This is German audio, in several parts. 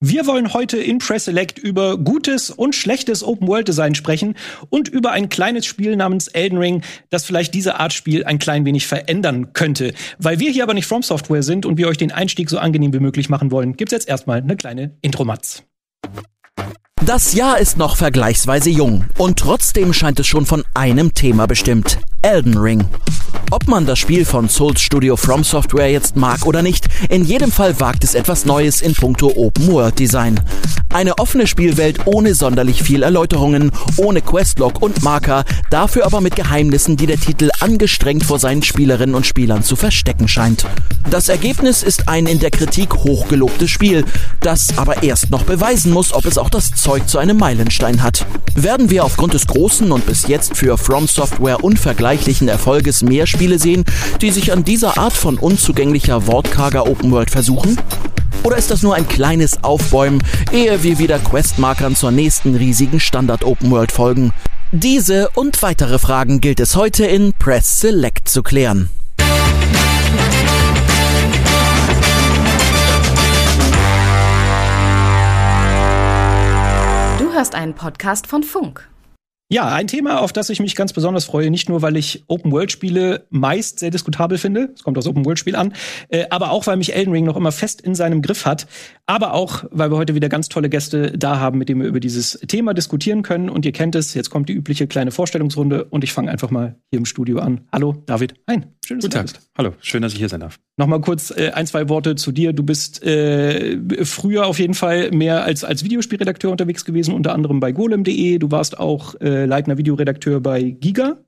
Wir wollen heute in Press Select über gutes und schlechtes Open World Design sprechen und über ein kleines Spiel namens Elden Ring, das vielleicht diese Art Spiel ein klein wenig verändern könnte. Weil wir hier aber nicht From Software sind und wir euch den Einstieg so angenehm wie möglich machen wollen, gibt's jetzt erstmal eine kleine Intro-Matz. Das Jahr ist noch vergleichsweise jung und trotzdem scheint es schon von einem Thema bestimmt. Elden Ring. Ob man das Spiel von Souls Studio From Software jetzt mag oder nicht, in jedem Fall wagt es etwas Neues in puncto Open World Design. Eine offene Spielwelt ohne sonderlich viel Erläuterungen, ohne Questlog und Marker, dafür aber mit Geheimnissen, die der Titel angestrengt vor seinen Spielerinnen und Spielern zu verstecken scheint. Das Ergebnis ist ein in der Kritik hochgelobtes Spiel, das aber erst noch beweisen muss, ob es auch das Zeug zu einem Meilenstein hat. Werden wir aufgrund des großen und bis jetzt für From Software unvergleichlichen Erfolges mehr Spiele sehen, die sich an dieser Art von unzugänglicher, wortkarger Open World versuchen? Oder ist das nur ein kleines Aufbäumen, ehe wir wieder Questmarkern zur nächsten riesigen Standard Open World folgen? Diese und weitere Fragen gilt es heute in Press Select zu klären. Hörst einen Podcast von Funk. Ja, ein Thema, auf das ich mich ganz besonders freue, nicht nur, weil ich Open-World-Spiele meist sehr diskutabel finde, es kommt aus Open-World-Spiel an, äh, aber auch, weil mich Elden Ring noch immer fest in seinem Griff hat, aber auch, weil wir heute wieder ganz tolle Gäste da haben, mit denen wir über dieses Thema diskutieren können. Und ihr kennt es, jetzt kommt die übliche kleine Vorstellungsrunde und ich fange einfach mal hier im Studio an. Hallo, David. Hein. Schön, dass Guten Tag. Bist. Hallo, schön, dass ich hier sein darf. Nochmal kurz äh, ein, zwei Worte zu dir. Du bist äh, früher auf jeden Fall mehr als, als Videospielredakteur unterwegs gewesen, unter anderem bei golem.de. Du warst auch äh, leitender Videoredakteur bei Giga.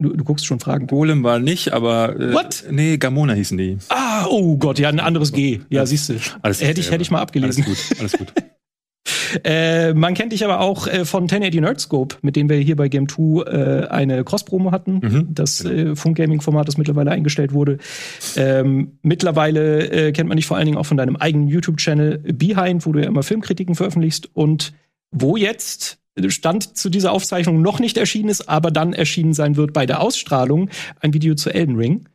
Du, du guckst schon Fragen. Golem war nicht, aber äh, What? nee, Gamona hießen die. Ah, oh Gott, ja, ein anderes G. Ja, siehst du. Hätte ich hätte ich mal abgelesen. Alles gut, alles gut. Äh, man kennt dich aber auch äh, von 1080 Nerdscope, mit dem wir hier bei Game 2 äh, eine Cross-Promo hatten. Mhm, das genau. äh, Funk-Gaming-Format, das mittlerweile eingestellt wurde. Ähm, mittlerweile äh, kennt man dich vor allen Dingen auch von deinem eigenen YouTube-Channel Behind, wo du ja immer Filmkritiken veröffentlichst und wo jetzt Stand zu dieser Aufzeichnung noch nicht erschienen ist, aber dann erschienen sein wird bei der Ausstrahlung, ein Video zu Elden Ring.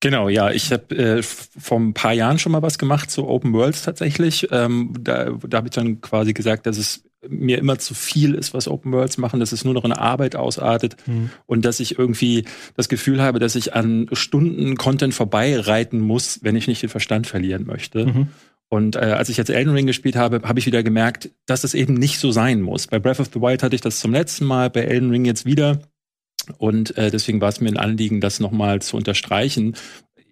Genau, ja, ich habe äh, vor ein paar Jahren schon mal was gemacht zu Open Worlds tatsächlich. Ähm, da da habe ich dann quasi gesagt, dass es mir immer zu viel ist, was Open Worlds machen, dass es nur noch eine Arbeit ausartet mhm. und dass ich irgendwie das Gefühl habe, dass ich an Stunden Content vorbeireiten muss, wenn ich nicht den Verstand verlieren möchte. Mhm. Und äh, als ich jetzt Elden Ring gespielt habe, habe ich wieder gemerkt, dass es eben nicht so sein muss. Bei Breath of the Wild hatte ich das zum letzten Mal, bei Elden Ring jetzt wieder. Und äh, deswegen war es mir ein Anliegen, das nochmal zu unterstreichen.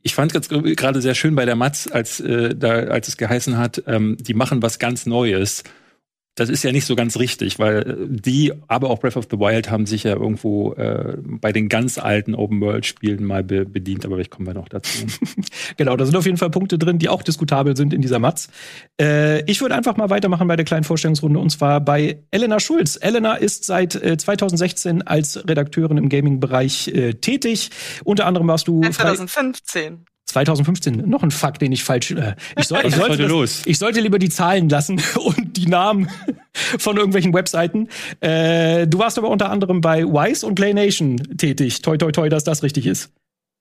Ich fand es gerade sehr schön bei der Matz, als, äh, da, als es geheißen hat, ähm, die machen was ganz Neues das ist ja nicht so ganz richtig, weil äh, die, aber auch Breath of the Wild haben sich ja irgendwo äh, bei den ganz alten Open-World-Spielen mal be bedient, aber vielleicht kommen wir noch dazu. genau, da sind auf jeden Fall Punkte drin, die auch diskutabel sind in dieser Matz. Äh, ich würde einfach mal weitermachen bei der kleinen Vorstellungsrunde und zwar bei Elena Schulz. Elena ist seit äh, 2016 als Redakteurin im Gaming-Bereich äh, tätig. Unter anderem warst du. 2015. 2015 noch ein Fakt, den ich falsch. Äh, ich, soll, ich, sollte das, ich sollte lieber die Zahlen lassen und die Namen von irgendwelchen Webseiten. Äh, du warst aber unter anderem bei Wise und Play Nation tätig. Toi, toi, toi, dass das richtig ist.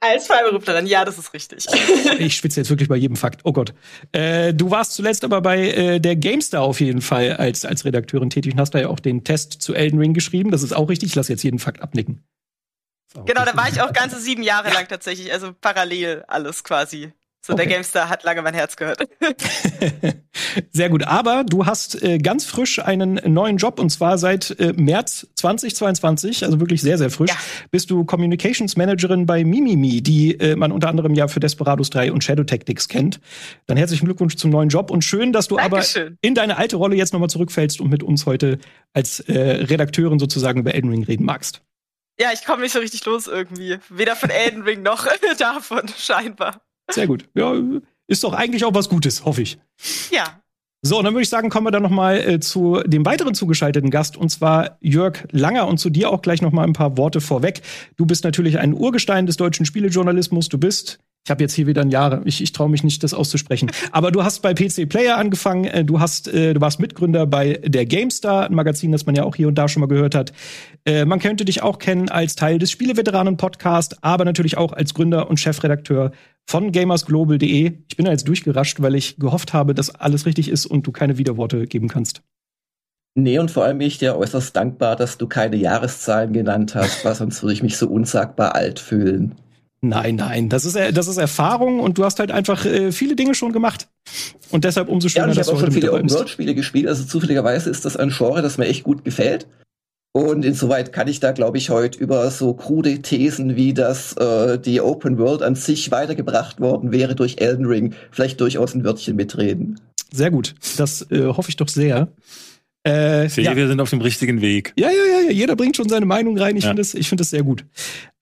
Als Freiberuflerin, ja, das ist richtig. ich schwitze jetzt wirklich bei jedem Fakt. Oh Gott. Äh, du warst zuletzt aber bei äh, der GameStar auf jeden Fall als, als Redakteurin tätig und hast da ja auch den Test zu Elden Ring geschrieben. Das ist auch richtig. Ich lasse jetzt jeden Fakt abnicken. Genau, da war ich auch ganze sieben Jahre lang tatsächlich, also parallel alles quasi. So, okay. der GameStar hat lange mein Herz gehört. Sehr gut. Aber du hast äh, ganz frisch einen neuen Job und zwar seit äh, März 2022, also wirklich sehr, sehr frisch, ja. bist du Communications Managerin bei Mimimi, die äh, man unter anderem ja für Desperados 3 und Shadow Tactics kennt. Dann herzlichen Glückwunsch zum neuen Job und schön, dass du Dankeschön. aber in deine alte Rolle jetzt nochmal zurückfällst und mit uns heute als äh, Redakteurin sozusagen über Elden Ring reden magst. Ja, ich komme nicht so richtig los irgendwie. Weder von Elden Ring noch davon, scheinbar. Sehr gut. Ja, ist doch eigentlich auch was Gutes, hoffe ich. Ja. So, und dann würde ich sagen, kommen wir dann noch mal äh, zu dem weiteren zugeschalteten Gast, und zwar Jörg Langer. Und zu dir auch gleich noch mal ein paar Worte vorweg. Du bist natürlich ein Urgestein des deutschen Spielejournalismus. Du bist Ich habe jetzt hier wieder ein Jahr. Ich, ich traue mich nicht, das auszusprechen. Aber du hast bei PC Player angefangen. Äh, du hast, äh, du warst Mitgründer bei der GameStar, ein Magazin, das man ja auch hier und da schon mal gehört hat. Äh, man könnte dich auch kennen als Teil des Spieleveteranen-Podcast, aber natürlich auch als Gründer und Chefredakteur von gamersglobal.de. Ich bin da jetzt durchgerascht, weil ich gehofft habe, dass alles richtig ist und du keine Widerworte geben kannst. Nee, und vor allem bin ich dir äußerst dankbar, dass du keine Jahreszahlen genannt hast, weil sonst würde ich mich so unsagbar alt fühlen. Nein, nein, das ist, das ist Erfahrung und du hast halt einfach äh, viele Dinge schon gemacht. Und deshalb umso schöner, ja, dass du heute Ich habe auch schon viele Open-World-Spiele gespielt, also zufälligerweise ist das ein Genre, das mir echt gut gefällt. Und insoweit kann ich da, glaube ich, heute über so krude Thesen wie, dass äh, die Open World an sich weitergebracht worden wäre durch Elden Ring, vielleicht durchaus ein Wörtchen mitreden. Sehr gut, das äh, hoffe ich doch sehr. Äh, Sehe, ja. wir sind auf dem richtigen Weg. Ja, ja, ja, jeder bringt schon seine Meinung rein. Ich ja. finde das, ich finde das sehr gut.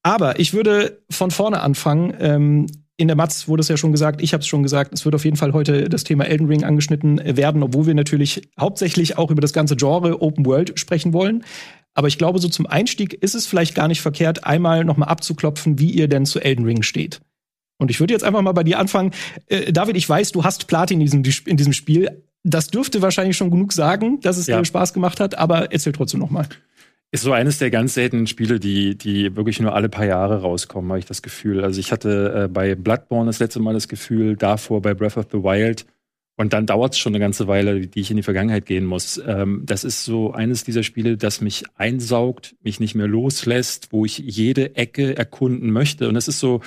Aber ich würde von vorne anfangen. Ähm, in der Matz wurde es ja schon gesagt, ich habe es schon gesagt, es wird auf jeden Fall heute das Thema Elden Ring angeschnitten werden, obwohl wir natürlich hauptsächlich auch über das ganze Genre Open World sprechen wollen. Aber ich glaube, so zum Einstieg ist es vielleicht gar nicht verkehrt, einmal noch mal abzuklopfen, wie ihr denn zu Elden Ring steht. Und ich würde jetzt einfach mal bei dir anfangen. Äh, David, ich weiß, du hast Platin in diesem, in diesem Spiel. Das dürfte wahrscheinlich schon genug sagen, dass es ja. dir Spaß gemacht hat, aber erzähl trotzdem noch mal. Ist so eines der ganz seltenen Spiele, die, die wirklich nur alle paar Jahre rauskommen, habe ich das Gefühl. Also ich hatte äh, bei Bloodborne das letzte Mal das Gefühl, davor bei Breath of the Wild. Und dann dauert es schon eine ganze Weile, die ich in die Vergangenheit gehen muss. Ähm, das ist so eines dieser Spiele, das mich einsaugt, mich nicht mehr loslässt, wo ich jede Ecke erkunden möchte. Und es ist so,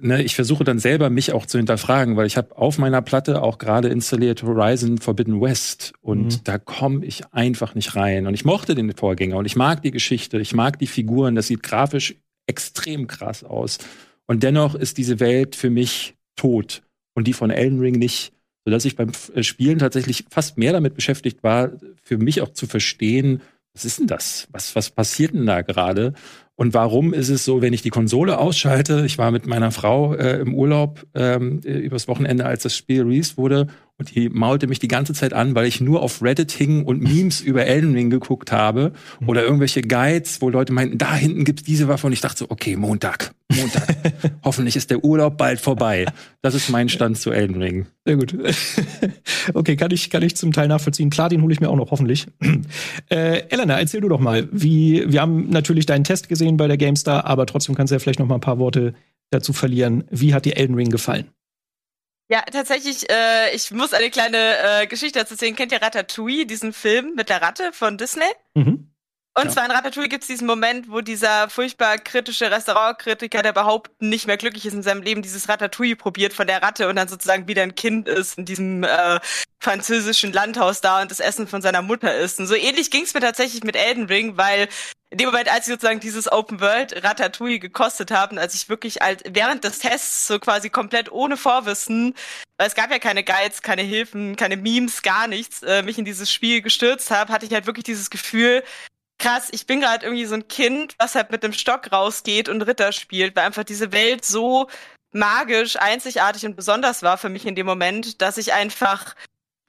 ne, ich versuche dann selber mich auch zu hinterfragen, weil ich habe auf meiner Platte auch gerade installiert Horizon Forbidden West und mhm. da komme ich einfach nicht rein. Und ich mochte den Vorgänger und ich mag die Geschichte, ich mag die Figuren, das sieht grafisch extrem krass aus. Und dennoch ist diese Welt für mich tot und die von Elden Ring nicht, sodass ich beim äh, Spielen tatsächlich fast mehr damit beschäftigt war, für mich auch zu verstehen, was ist denn das? Was, was passiert denn da gerade? Und warum ist es so, wenn ich die Konsole ausschalte? Ich war mit meiner Frau äh, im Urlaub ähm, übers Wochenende, als das Spiel released wurde, und die maulte mich die ganze Zeit an, weil ich nur auf Reddit hing und Memes über Elden Ring geguckt habe oder irgendwelche Guides, wo Leute meinten, da hinten gibt's diese Waffe und ich dachte so, okay, Montag, Montag. Hoffentlich ist der Urlaub bald vorbei. Das ist mein Stand zu Elden Ring. Sehr gut. okay, kann ich, kann ich zum Teil nachvollziehen. Klar, den hole ich mir auch noch, hoffentlich. Äh, Elena, erzähl du doch mal, wie, wir haben natürlich deinen Test gesehen bei der GameStar, aber trotzdem kannst du ja vielleicht noch mal ein paar Worte dazu verlieren. Wie hat dir Elden Ring gefallen? Ja, tatsächlich, äh, ich muss eine kleine äh, Geschichte dazu erzählen. Kennt ihr Ratatouille, diesen Film mit der Ratte von Disney? Mhm. Und ja. zwar in Ratatouille gibt es diesen Moment, wo dieser furchtbar kritische Restaurantkritiker, der überhaupt nicht mehr glücklich ist in seinem Leben, dieses Ratatouille probiert von der Ratte und dann sozusagen wieder ein Kind ist in diesem äh, französischen Landhaus da und das Essen von seiner Mutter ist. Und so ähnlich ging es mir tatsächlich mit Elden Ring, weil in dem Moment, als ich sozusagen dieses Open World Ratatouille gekostet haben, als ich wirklich halt während des Tests so quasi komplett ohne Vorwissen, weil es gab ja keine Guides, keine Hilfen, keine Memes, gar nichts, äh, mich in dieses Spiel gestürzt habe, hatte ich halt wirklich dieses Gefühl, krass, ich bin gerade irgendwie so ein Kind, was halt mit dem Stock rausgeht und Ritter spielt, weil einfach diese Welt so magisch, einzigartig und besonders war für mich in dem Moment, dass ich einfach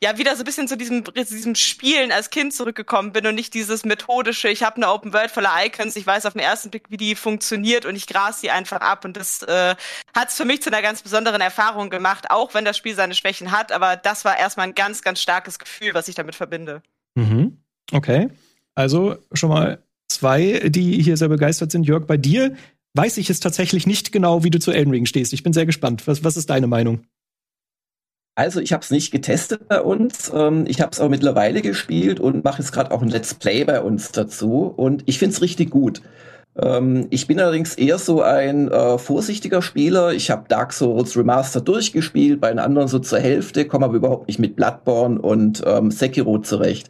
ja wieder so ein bisschen zu diesem, diesem Spielen als Kind zurückgekommen bin und nicht dieses methodische, ich habe eine Open World voller Icons, ich weiß auf den ersten Blick, wie die funktioniert und ich gras sie einfach ab. Und das äh, hat es für mich zu einer ganz besonderen Erfahrung gemacht, auch wenn das Spiel seine Schwächen hat. Aber das war erstmal ein ganz, ganz starkes Gefühl, was ich damit verbinde. Mhm. Okay. Also schon mal zwei, die hier sehr begeistert sind. Jörg, bei dir weiß ich es tatsächlich nicht genau, wie du zu Elden Ring stehst. Ich bin sehr gespannt. Was, was ist deine Meinung? Also ich habe es nicht getestet bei uns. Ähm, ich habe es auch mittlerweile gespielt und mache jetzt gerade auch ein Let's Play bei uns dazu. Und ich finde es richtig gut. Ähm, ich bin allerdings eher so ein äh, vorsichtiger Spieler. Ich habe Dark Souls Remastered durchgespielt, bei den anderen so zur Hälfte, komme aber überhaupt nicht mit Bloodborne und ähm, Sekiro zurecht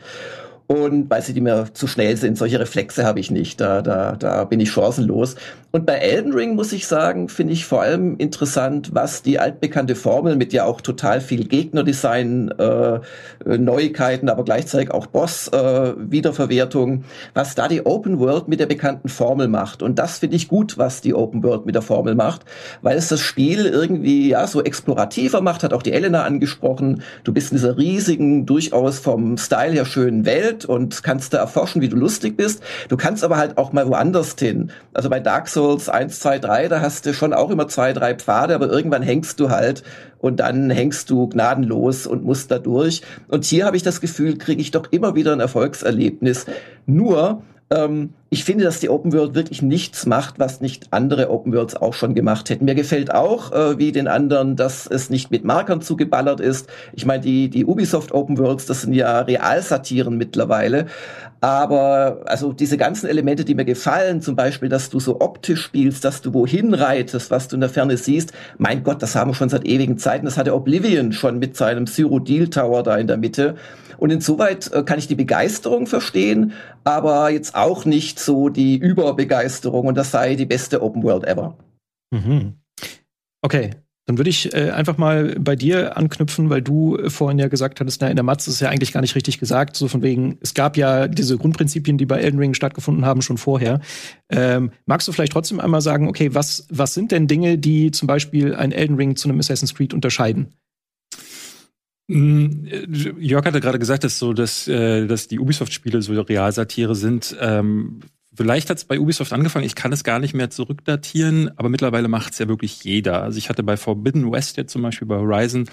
und weil sie die mir zu schnell sind. Solche Reflexe habe ich nicht. Da, da, da bin ich chancenlos. Und bei Elden Ring muss ich sagen, finde ich vor allem interessant, was die altbekannte Formel mit ja auch total viel Gegnerdesign, äh, Neuigkeiten, aber gleichzeitig auch Boss-Wiederverwertung, äh, was da die Open World mit der bekannten Formel macht. Und das finde ich gut, was die Open World mit der Formel macht, weil es das Spiel irgendwie ja so explorativer macht, hat auch die Elena angesprochen. Du bist in dieser riesigen, durchaus vom Style her schönen Welt Und kannst da erforschen, wie du lustig bist. Du kannst aber halt auch mal woanders hin. Also bei Dark Souls 1, 2, 3, da hast du schon auch immer zwei, drei Pfade, aber irgendwann hängst du halt und dann hängst du gnadenlos und musst da durch. Und hier habe ich das Gefühl, kriege ich doch immer wieder ein Erfolgserlebnis. Nur, ähm, ich finde, dass die Open World wirklich nichts macht, was nicht andere Open Worlds auch schon gemacht hätten. Mir gefällt auch, äh, wie den anderen, dass es nicht mit Markern zugeballert ist. Ich meine, die, die Ubisoft Open Worlds, das sind ja Realsatiren mittlerweile. Aber also diese ganzen Elemente, die mir gefallen, zum Beispiel, dass du so optisch spielst, dass du wohin reitest, was du in der Ferne siehst, mein Gott, das haben wir schon seit ewigen Zeiten. Das hatte Oblivion schon mit seinem Zero Deal Tower da in der Mitte. Und insoweit äh, kann ich die Begeisterung verstehen, aber jetzt auch nicht so die Überbegeisterung und das sei die beste Open World ever. Mhm. Okay, dann würde ich äh, einfach mal bei dir anknüpfen, weil du äh, vorhin ja gesagt hattest, na, in der Matz ist ja eigentlich gar nicht richtig gesagt, so von wegen, es gab ja diese Grundprinzipien, die bei Elden Ring stattgefunden haben, schon vorher. Ähm, magst du vielleicht trotzdem einmal sagen, okay, was, was sind denn Dinge, die zum Beispiel ein Elden Ring zu einem Assassin's Creed unterscheiden? Mm, Jörg hatte gerade gesagt, dass so, dass, äh, dass die Ubisoft-Spiele so Realsatire sind. Ähm, vielleicht hat es bei Ubisoft angefangen, ich kann es gar nicht mehr zurückdatieren, aber mittlerweile macht es ja wirklich jeder. Also ich hatte bei Forbidden West jetzt zum Beispiel bei Horizon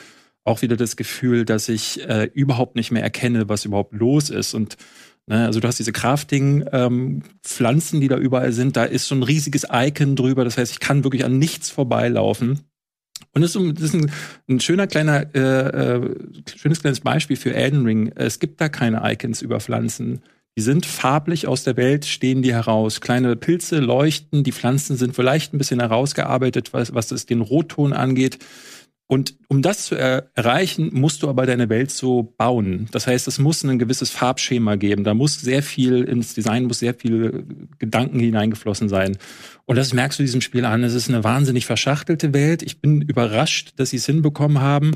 auch wieder das Gefühl, dass ich äh, überhaupt nicht mehr erkenne, was überhaupt los ist. Und ne, also du hast diese Crafting-Pflanzen, ähm, die da überall sind, da ist so ein riesiges Icon drüber. Das heißt, ich kann wirklich an nichts vorbeilaufen. Und das ist ein, ein schöner kleiner, äh, äh, schönes kleines Beispiel für Elden Ring. Es gibt da keine Icons über Pflanzen. Die sind farblich aus der Welt, stehen die heraus. Kleine Pilze leuchten, die Pflanzen sind vielleicht ein bisschen herausgearbeitet, was, was es den Rotton angeht. Und um das zu er erreichen, musst du aber deine Welt so bauen. Das heißt, es muss ein gewisses Farbschema geben. Da muss sehr viel ins Design, muss sehr viel Gedanken hineingeflossen sein. Und das merkst du diesem Spiel an. Es ist eine wahnsinnig verschachtelte Welt. Ich bin überrascht, dass sie es hinbekommen haben,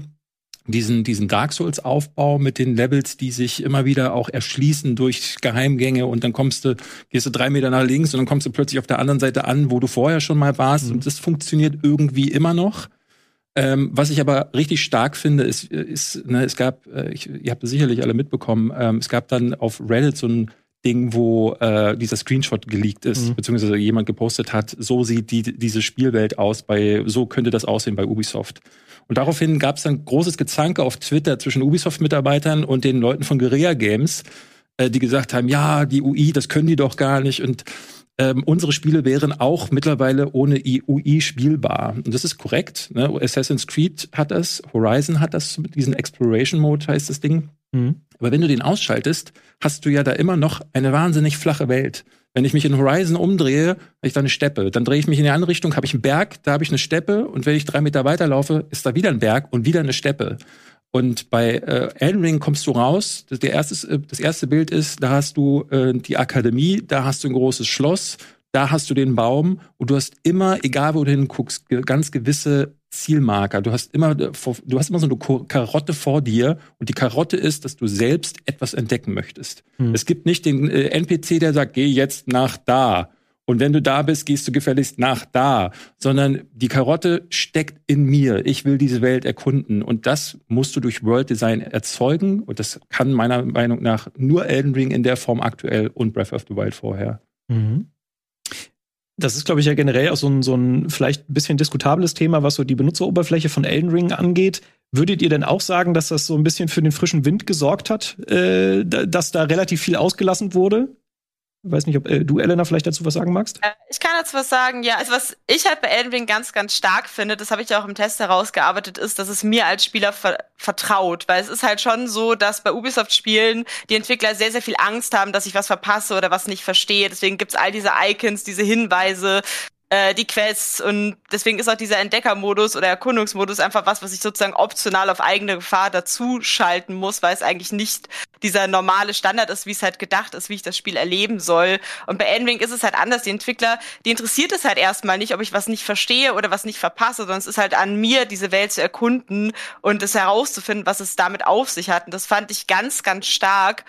diesen, diesen Dark Souls Aufbau mit den Levels, die sich immer wieder auch erschließen durch Geheimgänge und dann kommst du, gehst du drei Meter nach links und dann kommst du plötzlich auf der anderen Seite an, wo du vorher schon mal warst mhm. und das funktioniert irgendwie immer noch. Ähm, was ich aber richtig stark finde, ist, ist ne, es gab, äh, ich, ihr habt es sicherlich alle mitbekommen, ähm, es gab dann auf Reddit so ein Ding, wo äh, dieser Screenshot geleakt ist, mhm. beziehungsweise jemand gepostet hat, so sieht die, diese Spielwelt aus, bei so könnte das aussehen bei Ubisoft. Und daraufhin gab es dann großes Gezanke auf Twitter zwischen Ubisoft-Mitarbeitern und den Leuten von Guerilla Games, äh, die gesagt haben, ja, die UI, das können die doch gar nicht. Und ähm, unsere Spiele wären auch mittlerweile ohne UI spielbar. Und das ist korrekt. Ne? Assassin's Creed hat das, Horizon hat das, diesen Exploration Mode heißt das Ding. Mhm. Aber wenn du den ausschaltest, hast du ja da immer noch eine wahnsinnig flache Welt. Wenn ich mich in Horizon umdrehe, habe ich da eine Steppe. Dann drehe ich mich in die andere Richtung, habe ich einen Berg, da habe ich eine Steppe. Und wenn ich drei Meter weiterlaufe, ist da wieder ein Berg und wieder eine Steppe. Und bei äh, Elden Ring kommst du raus. Das, erste, äh, das erste Bild ist, da hast du äh, die Akademie, da hast du ein großes Schloss, da hast du den Baum und du hast immer, egal wo du hinguckst, ganz gewisse Zielmarker. Du hast immer, äh, du hast immer so eine Karotte vor dir und die Karotte ist, dass du selbst etwas entdecken möchtest. Hm. Es gibt nicht den äh, NPC, der sagt, geh jetzt nach da und wenn du da bist, gehst du gefälligst nach da, sondern die Karotte steckt in mir. Ich will diese Welt erkunden und das musst du durch World Design erzeugen und das kann meiner Meinung nach nur Elden Ring in der Form aktuell und Breath of the Wild vorher. Mhm. Das ist, glaube ich, ja generell auch so ein, so ein vielleicht ein bisschen diskutables Thema, was so die Benutzeroberfläche von Elden Ring angeht. Würdet ihr denn auch sagen, dass das so ein bisschen für den frischen Wind gesorgt hat, äh, dass da relativ viel ausgelassen wurde? Weiß nicht, ob äh, du, Elena, vielleicht dazu was sagen magst. Äh, ich kann dazu was sagen, ja. Also was ich halt bei Elden Ring ganz, ganz stark finde, das habe ich ja auch im Test herausgearbeitet, ist, dass es mir als Spieler ver vertraut. Weil es ist halt schon so, dass bei Ubisoft-Spielen die Entwickler sehr, sehr viel Angst haben, dass ich was verpasse oder was nicht verstehe. Deswegen gibt's all diese Icons, diese Hinweise, äh, die Quests und deswegen ist auch dieser Entdeckermodus oder Erkundungsmodus einfach was, was ich sozusagen optional auf eigene Gefahr dazu schalten muss, weil es eigentlich nicht dieser normale Standard ist, wie es halt gedacht ist, wie ich das Spiel erleben soll. Und bei Endwing ist es halt anders. Die Entwickler, die interessiert es halt erstmal nicht, ob ich was nicht verstehe oder was nicht verpasse, sondern es ist halt an mir, diese Welt zu erkunden und es herauszufinden, was es damit auf sich hat. Und das fand ich ganz, ganz stark.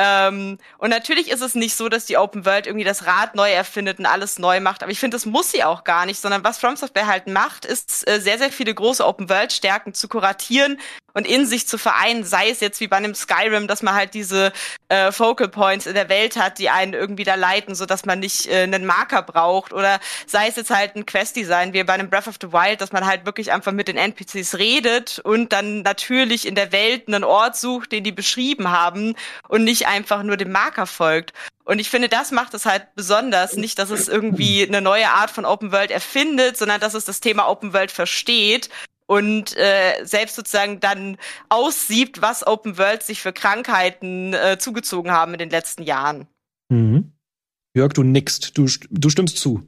Ähm, und natürlich ist es nicht so, dass die Open World irgendwie das Rad neu erfindet und alles neu macht, aber ich finde, das muss sie auch gar nicht, sondern was From Software halt macht, ist äh, sehr, sehr viele große Open World Stärken zu kuratieren und in sich zu vereinen, sei es jetzt wie bei einem Skyrim, dass man halt diese äh, Focal Points in der Welt hat, die einen irgendwie da leiten, so dass man nicht äh, einen Marker braucht oder sei es jetzt halt ein Quest-Design wie bei einem Breath of the Wild, dass man halt wirklich einfach mit den NPCs redet und dann natürlich in der Welt einen Ort sucht, den die beschrieben haben und nicht einfach nur dem Marker folgt. Und ich finde, das macht es halt besonders. Nicht, dass es irgendwie eine neue Art von Open World erfindet, sondern dass es das Thema Open World versteht und äh, selbst sozusagen dann aussieht, was Open World sich für Krankheiten äh, zugezogen haben in den letzten Jahren. Mhm. Jörg, du nickst, du, du stimmst zu.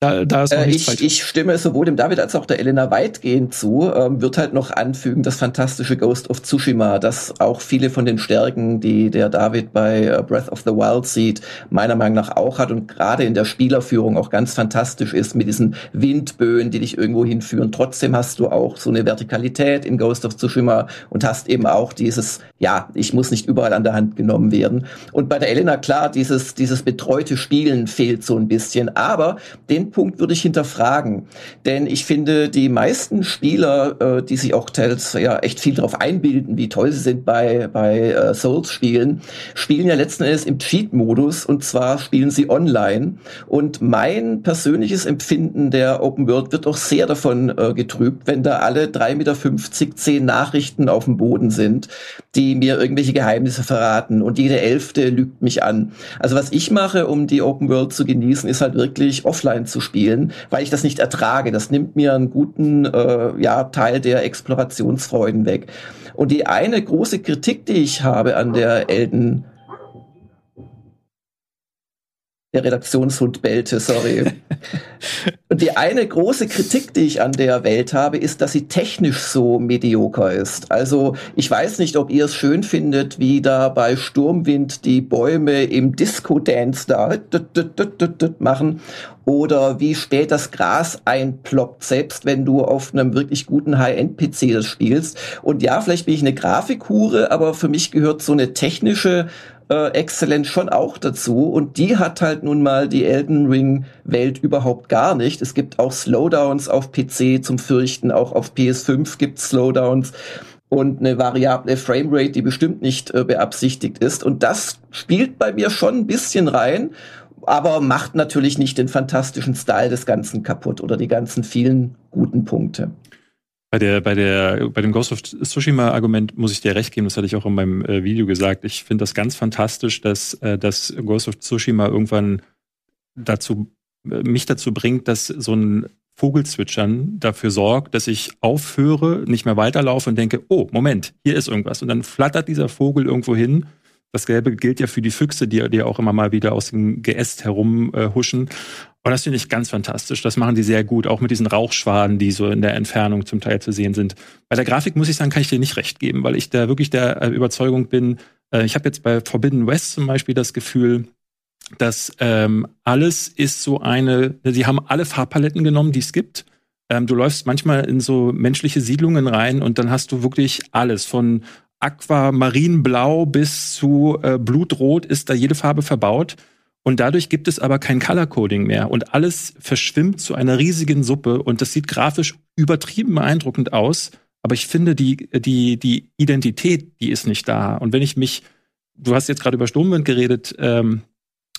Da, da ist äh, ich, ich stimme sowohl dem David als auch der Elena weitgehend zu. Ähm, wird halt noch anfügen, das fantastische Ghost of Tsushima, das auch viele von den Stärken, die der David bei äh, Breath of the Wild sieht, meiner Meinung nach auch hat und gerade in der Spielerführung auch ganz fantastisch ist mit diesen Windböen, die dich irgendwo hinführen. Trotzdem hast du auch so eine Vertikalität in Ghost of Tsushima und hast eben auch dieses, ja, ich muss nicht überall an der Hand genommen werden. Und bei der Elena, klar, dieses, dieses betreute Spielen fehlt so ein bisschen, aber den Punkt würde ich hinterfragen. Denn ich finde, die meisten Spieler, äh, die sich auch teils ja echt viel darauf einbilden, wie toll sie sind bei, bei äh, Souls-Spielen, spielen ja letzten Endes im Cheat-Modus und zwar spielen sie online. Und mein persönliches Empfinden der Open World wird auch sehr davon äh, getrübt, wenn da alle 3,50 Meter zehn Nachrichten auf dem Boden sind, die mir irgendwelche Geheimnisse verraten und jede Elfte lügt mich an. Also was ich mache, um die Open World zu genießen, ist halt wirklich offline zu spielen, weil ich das nicht ertrage. Das nimmt mir einen guten äh, ja, Teil der Explorationsfreuden weg. Und die eine große Kritik, die ich habe an der Elden der Redaktionshund bellte, sorry. Und die eine große Kritik, die ich an der Welt habe, ist, dass sie technisch so medioker ist. Also ich weiß nicht, ob ihr es schön findet, wie da bei Sturmwind die Bäume im Disco-Dance da machen oder wie spät das Gras einploppt, selbst wenn du auf einem wirklich guten High-End-PC das spielst. Und ja, vielleicht bin ich eine Grafikhure, aber für mich gehört so eine technische äh, Excellence schon auch dazu und die hat halt nun mal die Elden Ring Welt überhaupt gar nicht. Es gibt auch Slowdowns auf PC zum Fürchten, auch auf PS5 gibt Slowdowns und eine variable Framerate, die bestimmt nicht äh, beabsichtigt ist und das spielt bei mir schon ein bisschen rein, aber macht natürlich nicht den fantastischen Style des Ganzen kaputt oder die ganzen vielen guten Punkte. Bei der, bei der, bei dem Ghost of Tsushima-Argument muss ich dir recht geben, das hatte ich auch in meinem äh, Video gesagt. Ich finde das ganz fantastisch, dass, äh, dass Ghost of Tsushima irgendwann dazu, äh, mich dazu bringt, dass so ein Vogelzwitschern dafür sorgt, dass ich aufhöre, nicht mehr weiterlaufe und denke, oh, Moment, hier ist irgendwas. Und dann flattert dieser Vogel irgendwo hin. Das Gelbe gilt ja für die Füchse, die, die auch immer mal wieder aus dem Geäst herumhuschen. Äh, und das finde ich ganz fantastisch. Das machen die sehr gut, auch mit diesen Rauchschwaden, die so in der Entfernung zum Teil zu sehen sind. Bei der Grafik muss ich sagen, kann ich dir nicht recht geben, weil ich da wirklich der äh, Überzeugung bin. Äh, ich habe jetzt bei Forbidden West zum Beispiel das Gefühl, dass ähm, alles ist so eine, sie haben alle Farbpaletten genommen, die es gibt. Ähm, du läufst manchmal in so menschliche Siedlungen rein und dann hast du wirklich alles von Aquamarinblau bis zu äh, Blutrot ist da jede Farbe verbaut. Und dadurch gibt es aber kein Color Coding mehr und alles verschwimmt zu einer riesigen Suppe und das sieht grafisch übertrieben beeindruckend aus. Aber ich finde, die, die, die Identität, die ist nicht da. Und wenn ich mich, du hast jetzt gerade über Sturmwind geredet, ähm,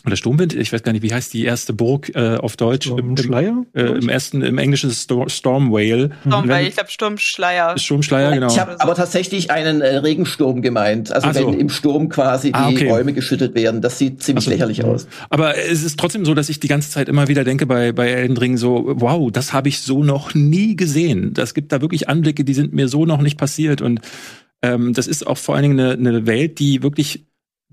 oder Sturmwind, ich weiß gar nicht, wie heißt die erste Burg äh, auf Deutsch? Sturmschleier? Im, äh, im ersten, im Englischen Sto Stormwale. Stormwale, ich glaube Sturmschleier. Sturmschleier, genau. Ich habe aber tatsächlich einen äh, Regensturm gemeint. Also so. wenn im Sturm quasi ah, okay. die Bäume geschüttelt werden. Das sieht ziemlich so. lächerlich aus. Aber es ist trotzdem so, dass ich die ganze Zeit immer wieder denke bei, bei Elden Ring so, wow, das habe ich so noch nie gesehen. Das gibt da wirklich Anblicke, die sind mir so noch nicht passiert. Und ähm, das ist auch vor allen Dingen eine, eine Welt, die wirklich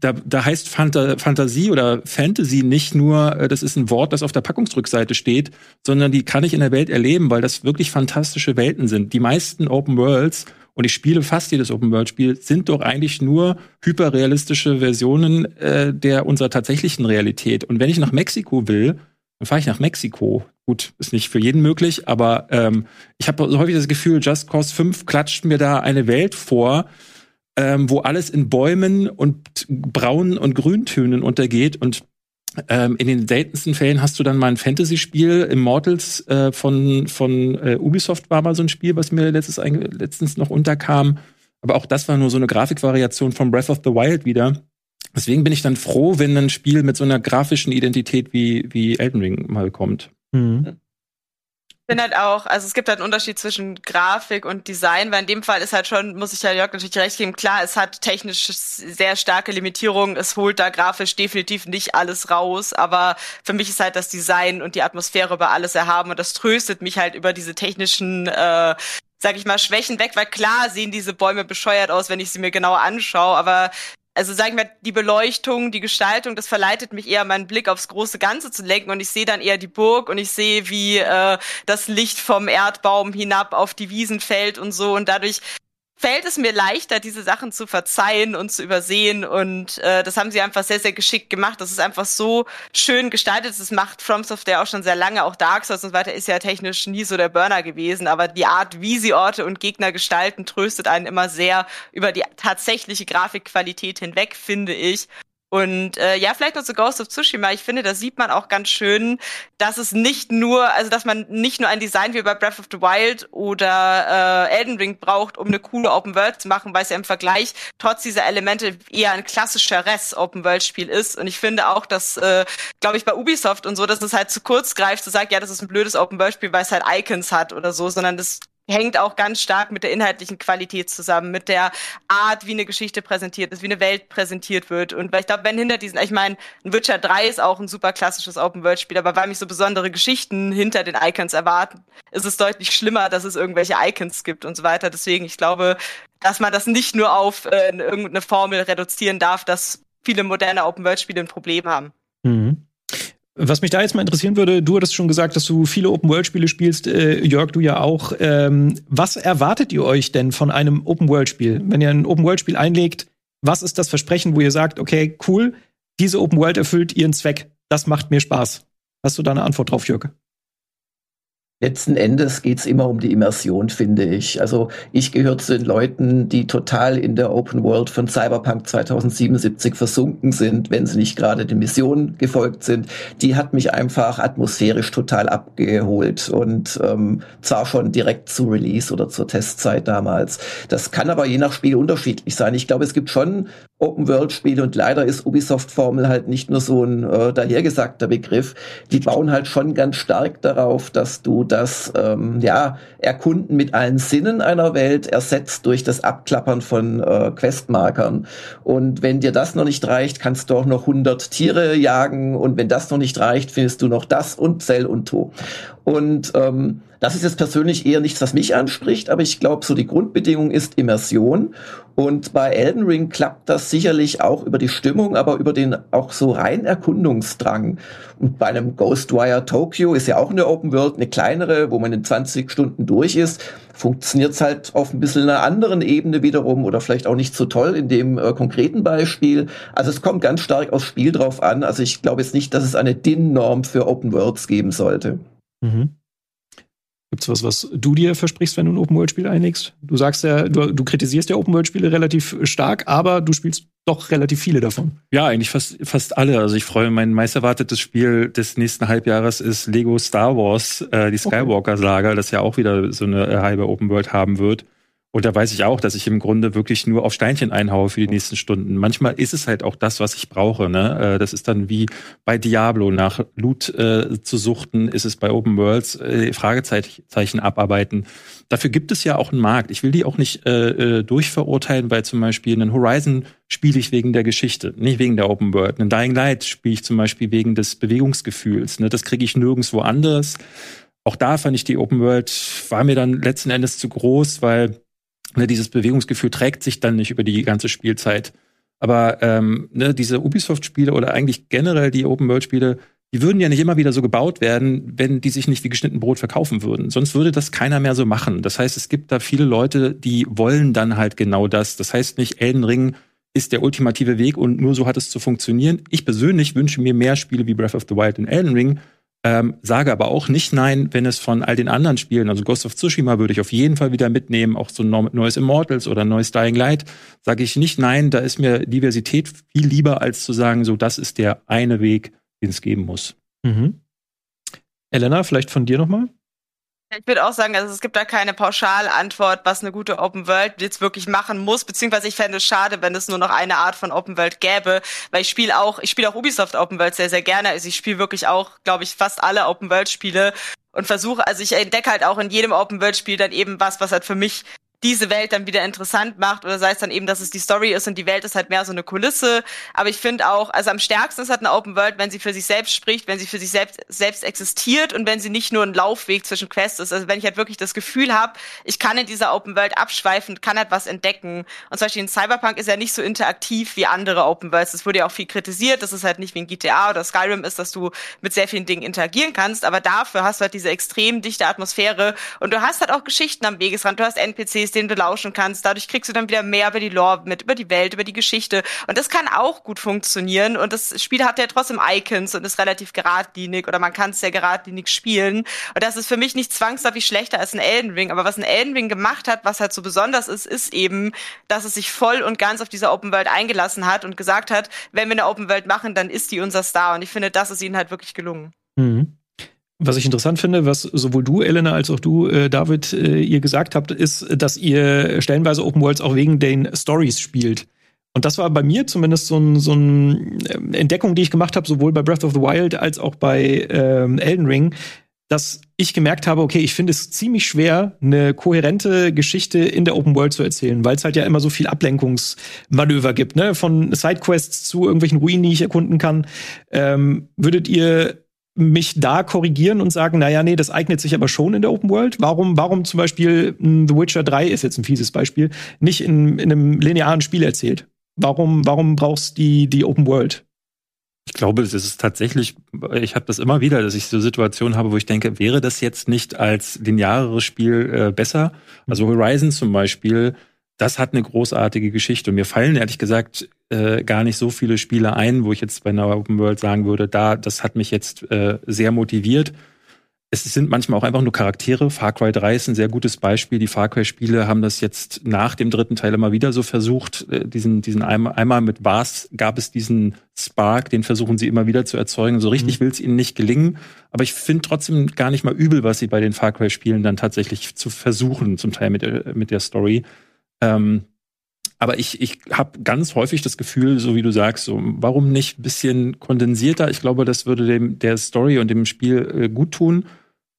da, da heißt Fanta Fantasie oder Fantasy nicht nur, äh, das ist ein Wort, das auf der Packungsrückseite steht, sondern die kann ich in der Welt erleben, weil das wirklich fantastische Welten sind. Die meisten Open Worlds und ich spiele fast jedes Open World Spiel sind doch eigentlich nur hyperrealistische Versionen äh, der unserer tatsächlichen Realität. Und wenn ich nach Mexiko will, dann fahre ich nach Mexiko. Gut, ist nicht für jeden möglich, aber ähm, ich habe häufig das Gefühl, Just Cause 5 klatscht mir da eine Welt vor, ähm, wo alles in Bäumen und Braun- und Grüntönen untergeht und ähm, in den seltensten Fällen hast du dann mal ein Fantasy-Spiel. Immortals äh, von, von äh, Ubisoft war mal so ein Spiel, was mir letztes, letztens noch unterkam. Aber auch das war nur so eine Grafikvariation von Breath of the Wild wieder. Deswegen bin ich dann froh, wenn ein Spiel mit so einer grafischen Identität wie, wie Elden Ring mal kommt. Mhm. Finde halt auch, also es gibt halt einen Unterschied zwischen Grafik und Design, weil in dem Fall ist halt schon, muss ich ja Jörg natürlich recht geben, klar, es hat technisch sehr starke Limitierungen, es holt da grafisch definitiv nicht alles raus, aber für mich ist halt das Design und die Atmosphäre über alles erhaben und das tröstet mich halt über diese technischen äh, sag ich mal, Schwächen weg, weil klar sehen diese Bäume bescheuert aus, wenn ich sie mir genauer anschaue, aber also sag ich mal, die Beleuchtung, die Gestaltung, das verleitet mich eher, meinen Blick aufs große Ganze zu lenken. Und ich sehe dann eher die Burg und ich sehe, wie äh, das Licht vom Erdbaum hinab auf die Wiesen fällt und so. Und dadurch fällt es mir leichter, diese Sachen zu verzeihen und zu übersehen. Und äh, das haben sie einfach sehr, sehr geschickt gemacht. Das ist einfach so schön gestaltet. Das macht From Software auch schon sehr lange. Auch Dark Souls und so weiter ist ja technisch nie so der Burner gewesen. Aber die Art, wie sie Orte und Gegner gestalten, tröstet einen immer sehr über die tatsächliche Grafikqualität hinweg, finde ich. Und äh, ja, vielleicht noch zu Ghost of Tsushima. Ich finde, da sieht man auch ganz schön, dass es nicht nur, also dass man nicht nur ein Design wie bei Breath of the Wild oder äh, Elden Ring braucht, um eine coole Open World zu machen, weil es ja im Vergleich trotz dieser Elemente eher ein klassischeres Open World Spiel ist. Und ich finde auch, dass, äh, glaube ich, bei Ubisoft und so, dass es halt zu kurz greift, zu sagen, ja, das ist ein blödes Open World Spiel, weil es halt Icons hat oder so, sondern das hängt auch ganz stark mit der inhaltlichen Qualität zusammen, mit der Art, wie eine Geschichte präsentiert ist, wie eine Welt präsentiert wird. Und weil ich glaube, wenn hinter diesen, ich meine, ein Witcher 3 ist auch ein super klassisches Open-World-Spiel, aber weil mich so besondere Geschichten hinter den Icons erwarten, ist es deutlich schlimmer, dass es irgendwelche Icons gibt und so weiter. Deswegen, ich glaube, dass man das nicht nur auf äh, irgendeine Formel reduzieren darf, dass viele moderne Open-World-Spiele ein Problem haben. Mhm. Was mich da jetzt mal interessieren würde, du hattest schon gesagt, dass du viele Open-World-Spiele spielst, äh, Jörg, du ja auch. Ähm, was erwartet ihr euch denn von einem Open-World-Spiel? Wenn ihr ein Open-World-Spiel einlegt, was ist das Versprechen, wo ihr sagt, okay, cool, diese Open-World erfüllt ihren Zweck, das macht mir Spaß? Hast du da eine Antwort drauf, Jörg? Letzten Endes geht's immer um die Immersion, finde ich. Also ich gehöre zu den Leuten, die total in der Open World von Cyberpunk 2077 versunken sind, wenn sie nicht gerade den Missionen gefolgt sind. Die hat mich einfach atmosphärisch total abgeholt und ähm, zwar schon direkt zu Release oder zur Testzeit damals. Das kann aber je nach Spiel unterschiedlich sein. Ich glaube, es gibt schon Open-World-Spiele und leider ist Ubisoft-Formel halt nicht nur so ein äh, dahergesagter Begriff. Die bauen halt schon ganz stark darauf, dass du das ähm, ja, Erkunden mit allen Sinnen einer Welt ersetzt durch das Abklappern von äh, Questmarkern. Und wenn dir das noch nicht reicht, kannst du auch noch 100 Tiere jagen und wenn das noch nicht reicht, findest du noch das und Zell und To. Und ähm, das ist jetzt persönlich eher nichts, was mich anspricht, aber ich glaube, so die Grundbedingung ist Immersion. Und bei Elden Ring klappt das sicherlich auch über die Stimmung, aber über den auch so rein Erkundungsdrang. Und bei einem Ghostwire Tokyo ist ja auch eine Open World, eine kleinere, wo man in 20 Stunden durch ist, funktioniert es halt auf ein bisschen einer anderen Ebene wiederum oder vielleicht auch nicht so toll in dem äh, konkreten Beispiel. Also es kommt ganz stark aufs Spiel drauf an. Also ich glaube jetzt nicht, dass es eine DIN-Norm für Open Worlds geben sollte. Mhm. Gibt's was, was du dir versprichst, wenn du ein Open-World-Spiel einlegst? Du sagst ja, du, du kritisierst ja Open-World-Spiele relativ stark, aber du spielst doch relativ viele davon. Ja, eigentlich fast, fast alle. Also ich freue mich, mein meist erwartetes Spiel des nächsten Halbjahres ist Lego Star Wars, äh, die Skywalker-Saga, das ja auch wieder so eine halbe Open-World haben wird. Und da weiß ich auch, dass ich im Grunde wirklich nur auf Steinchen einhaue für die nächsten Stunden. Manchmal ist es halt auch das, was ich brauche. Ne? Äh, das ist dann wie bei Diablo nach Loot äh, zu suchten, ist es bei Open Worlds äh, Fragezeichen abarbeiten. Dafür gibt es ja auch einen Markt. Ich will die auch nicht äh, äh durchverurteilen, weil zum Beispiel einen Horizon spiele ich wegen der Geschichte, nicht wegen der Open World. Einen Dying Light spiele ich zum Beispiel wegen des Bewegungsgefühls. Ne? Das kriege ich nirgendwo anders. Auch da fand ich die Open World, war mir dann letzten Endes zu groß, weil Ne, dieses Bewegungsgefühl trägt sich dann nicht über die ganze Spielzeit. Aber ähm, ne, diese Ubisoft-Spiele oder eigentlich generell die Open-World-Spiele, die würden ja nicht immer wieder so gebaut werden, wenn die sich nicht wie geschnitten Brot verkaufen würden. Sonst würde das keiner mehr so machen. Das heißt, es gibt da viele Leute, die wollen dann halt genau das. Das heißt nicht, Elden Ring ist der ultimative Weg und nur so hat es zu funktionieren. Ich persönlich wünsche mir mehr Spiele wie Breath of the Wild in Elden Ring, ähm, sage aber auch nicht nein, wenn es von all den anderen Spielen, also Ghost of Tsushima würde ich auf jeden Fall wieder mitnehmen, auch so ein neues Immortals oder ein neues Dying Light, sage ich nicht nein, da ist mir Diversität viel lieber, als zu sagen, so das ist der eine Weg, den es geben muss. Mhm. Elena, vielleicht von dir nochmal? Ich würde auch sagen, also es gibt da keine Pauschalantwort, was eine gute Open World jetzt wirklich machen muss, beziehungsweise ich fände es schade, wenn es nur noch eine Art von Open World gäbe, weil ich spiele auch, ich spiele auch Ubisoft Open World sehr, sehr gerne. Also ich spiele wirklich auch, glaube ich, fast alle Open World Spiele und versuche, also ich entdecke halt auch in jedem Open World Spiel dann eben was, was halt für mich diese Welt dann wieder interessant macht oder sei es dann eben, dass es die Story ist und die Welt ist halt mehr so eine Kulisse. Aber ich finde auch, also am stärksten ist halt eine Open World, wenn sie für sich selbst spricht, wenn sie für sich selbst, selbst existiert und wenn sie nicht nur ein Laufweg zwischen Quests ist. Also wenn ich halt wirklich das Gefühl habe, ich kann in dieser Open World abschweifen, kann halt was entdecken. Und zum Beispiel in Cyberpunk ist ja nicht so interaktiv wie andere Open Worlds. Das wurde ja auch viel kritisiert, dass es halt nicht wie in GTA oder Skyrim ist, dass du mit sehr vielen Dingen interagieren kannst. Aber dafür hast du halt diese extrem dichte Atmosphäre und du hast halt auch Geschichten am Wegesrand. Du hast NPCs, denen du lauschen kannst. Dadurch kriegst du dann wieder mehr über die Lore mit, über die Welt, über die Geschichte. Und das kann auch gut funktionieren. Und das Spiel hat ja trotzdem Icons und ist relativ geradlinig oder man kann es ja geradlinig spielen. Und das ist für mich nicht zwangsläufig schlechter als ein Elden Ring. Aber was ein Elden Ring gemacht hat, was halt so besonders ist, ist eben, dass es sich voll und ganz auf diese Open World eingelassen hat und gesagt hat, wenn wir eine Open World machen, dann ist die unser Star. Und ich finde, das ist ihnen halt wirklich gelungen. Mhm. Was ich interessant finde, was sowohl du, Elena, als auch du, äh, David, äh, ihr gesagt habt, ist, dass ihr stellenweise Open Worlds auch wegen den Stories spielt. Und das war bei mir zumindest so, ein, so eine äh, Entdeckung, die ich gemacht habe, sowohl bei Breath of the Wild als auch bei ähm, Elden Ring, dass ich gemerkt habe, okay, ich finde es ziemlich schwer, eine kohärente Geschichte in der Open World zu erzählen, weil es halt ja immer so viel Ablenkungsmanöver gibt, ne? Von Sidequests zu irgendwelchen Ruinen, die ich erkunden kann. Ähm, würdet ihr mich da korrigieren und sagen, naja, nee, das eignet sich aber schon in der Open World. Warum, warum zum Beispiel hm, The Witcher 3 ist jetzt ein fieses Beispiel, nicht in, in einem linearen Spiel erzählt? Warum, warum brauchst du die, die Open World? Ich glaube, es ist tatsächlich, ich habe das immer wieder, dass ich so Situationen habe, wo ich denke, wäre das jetzt nicht als lineares Spiel äh, besser? Also Horizon zum Beispiel das hat eine großartige Geschichte. Und mir fallen ehrlich gesagt äh, gar nicht so viele Spiele ein, wo ich jetzt bei einer Open World sagen würde, da, das hat mich jetzt äh, sehr motiviert. Es sind manchmal auch einfach nur Charaktere. Far Cry 3 ist ein sehr gutes Beispiel. Die Far Cry-Spiele haben das jetzt nach dem dritten Teil immer wieder so versucht. Äh, diesen, diesen einmal, einmal mit Bars gab es diesen Spark, den versuchen sie immer wieder zu erzeugen. So richtig mhm. will es ihnen nicht gelingen. Aber ich finde trotzdem gar nicht mal übel, was sie bei den Far Cry-Spielen dann tatsächlich zu versuchen, zum Teil mit der, mit der Story. Ähm, aber ich, ich habe ganz häufig das Gefühl, so wie du sagst, so, warum nicht ein bisschen kondensierter? Ich glaube, das würde dem der Story und dem Spiel äh, gut tun.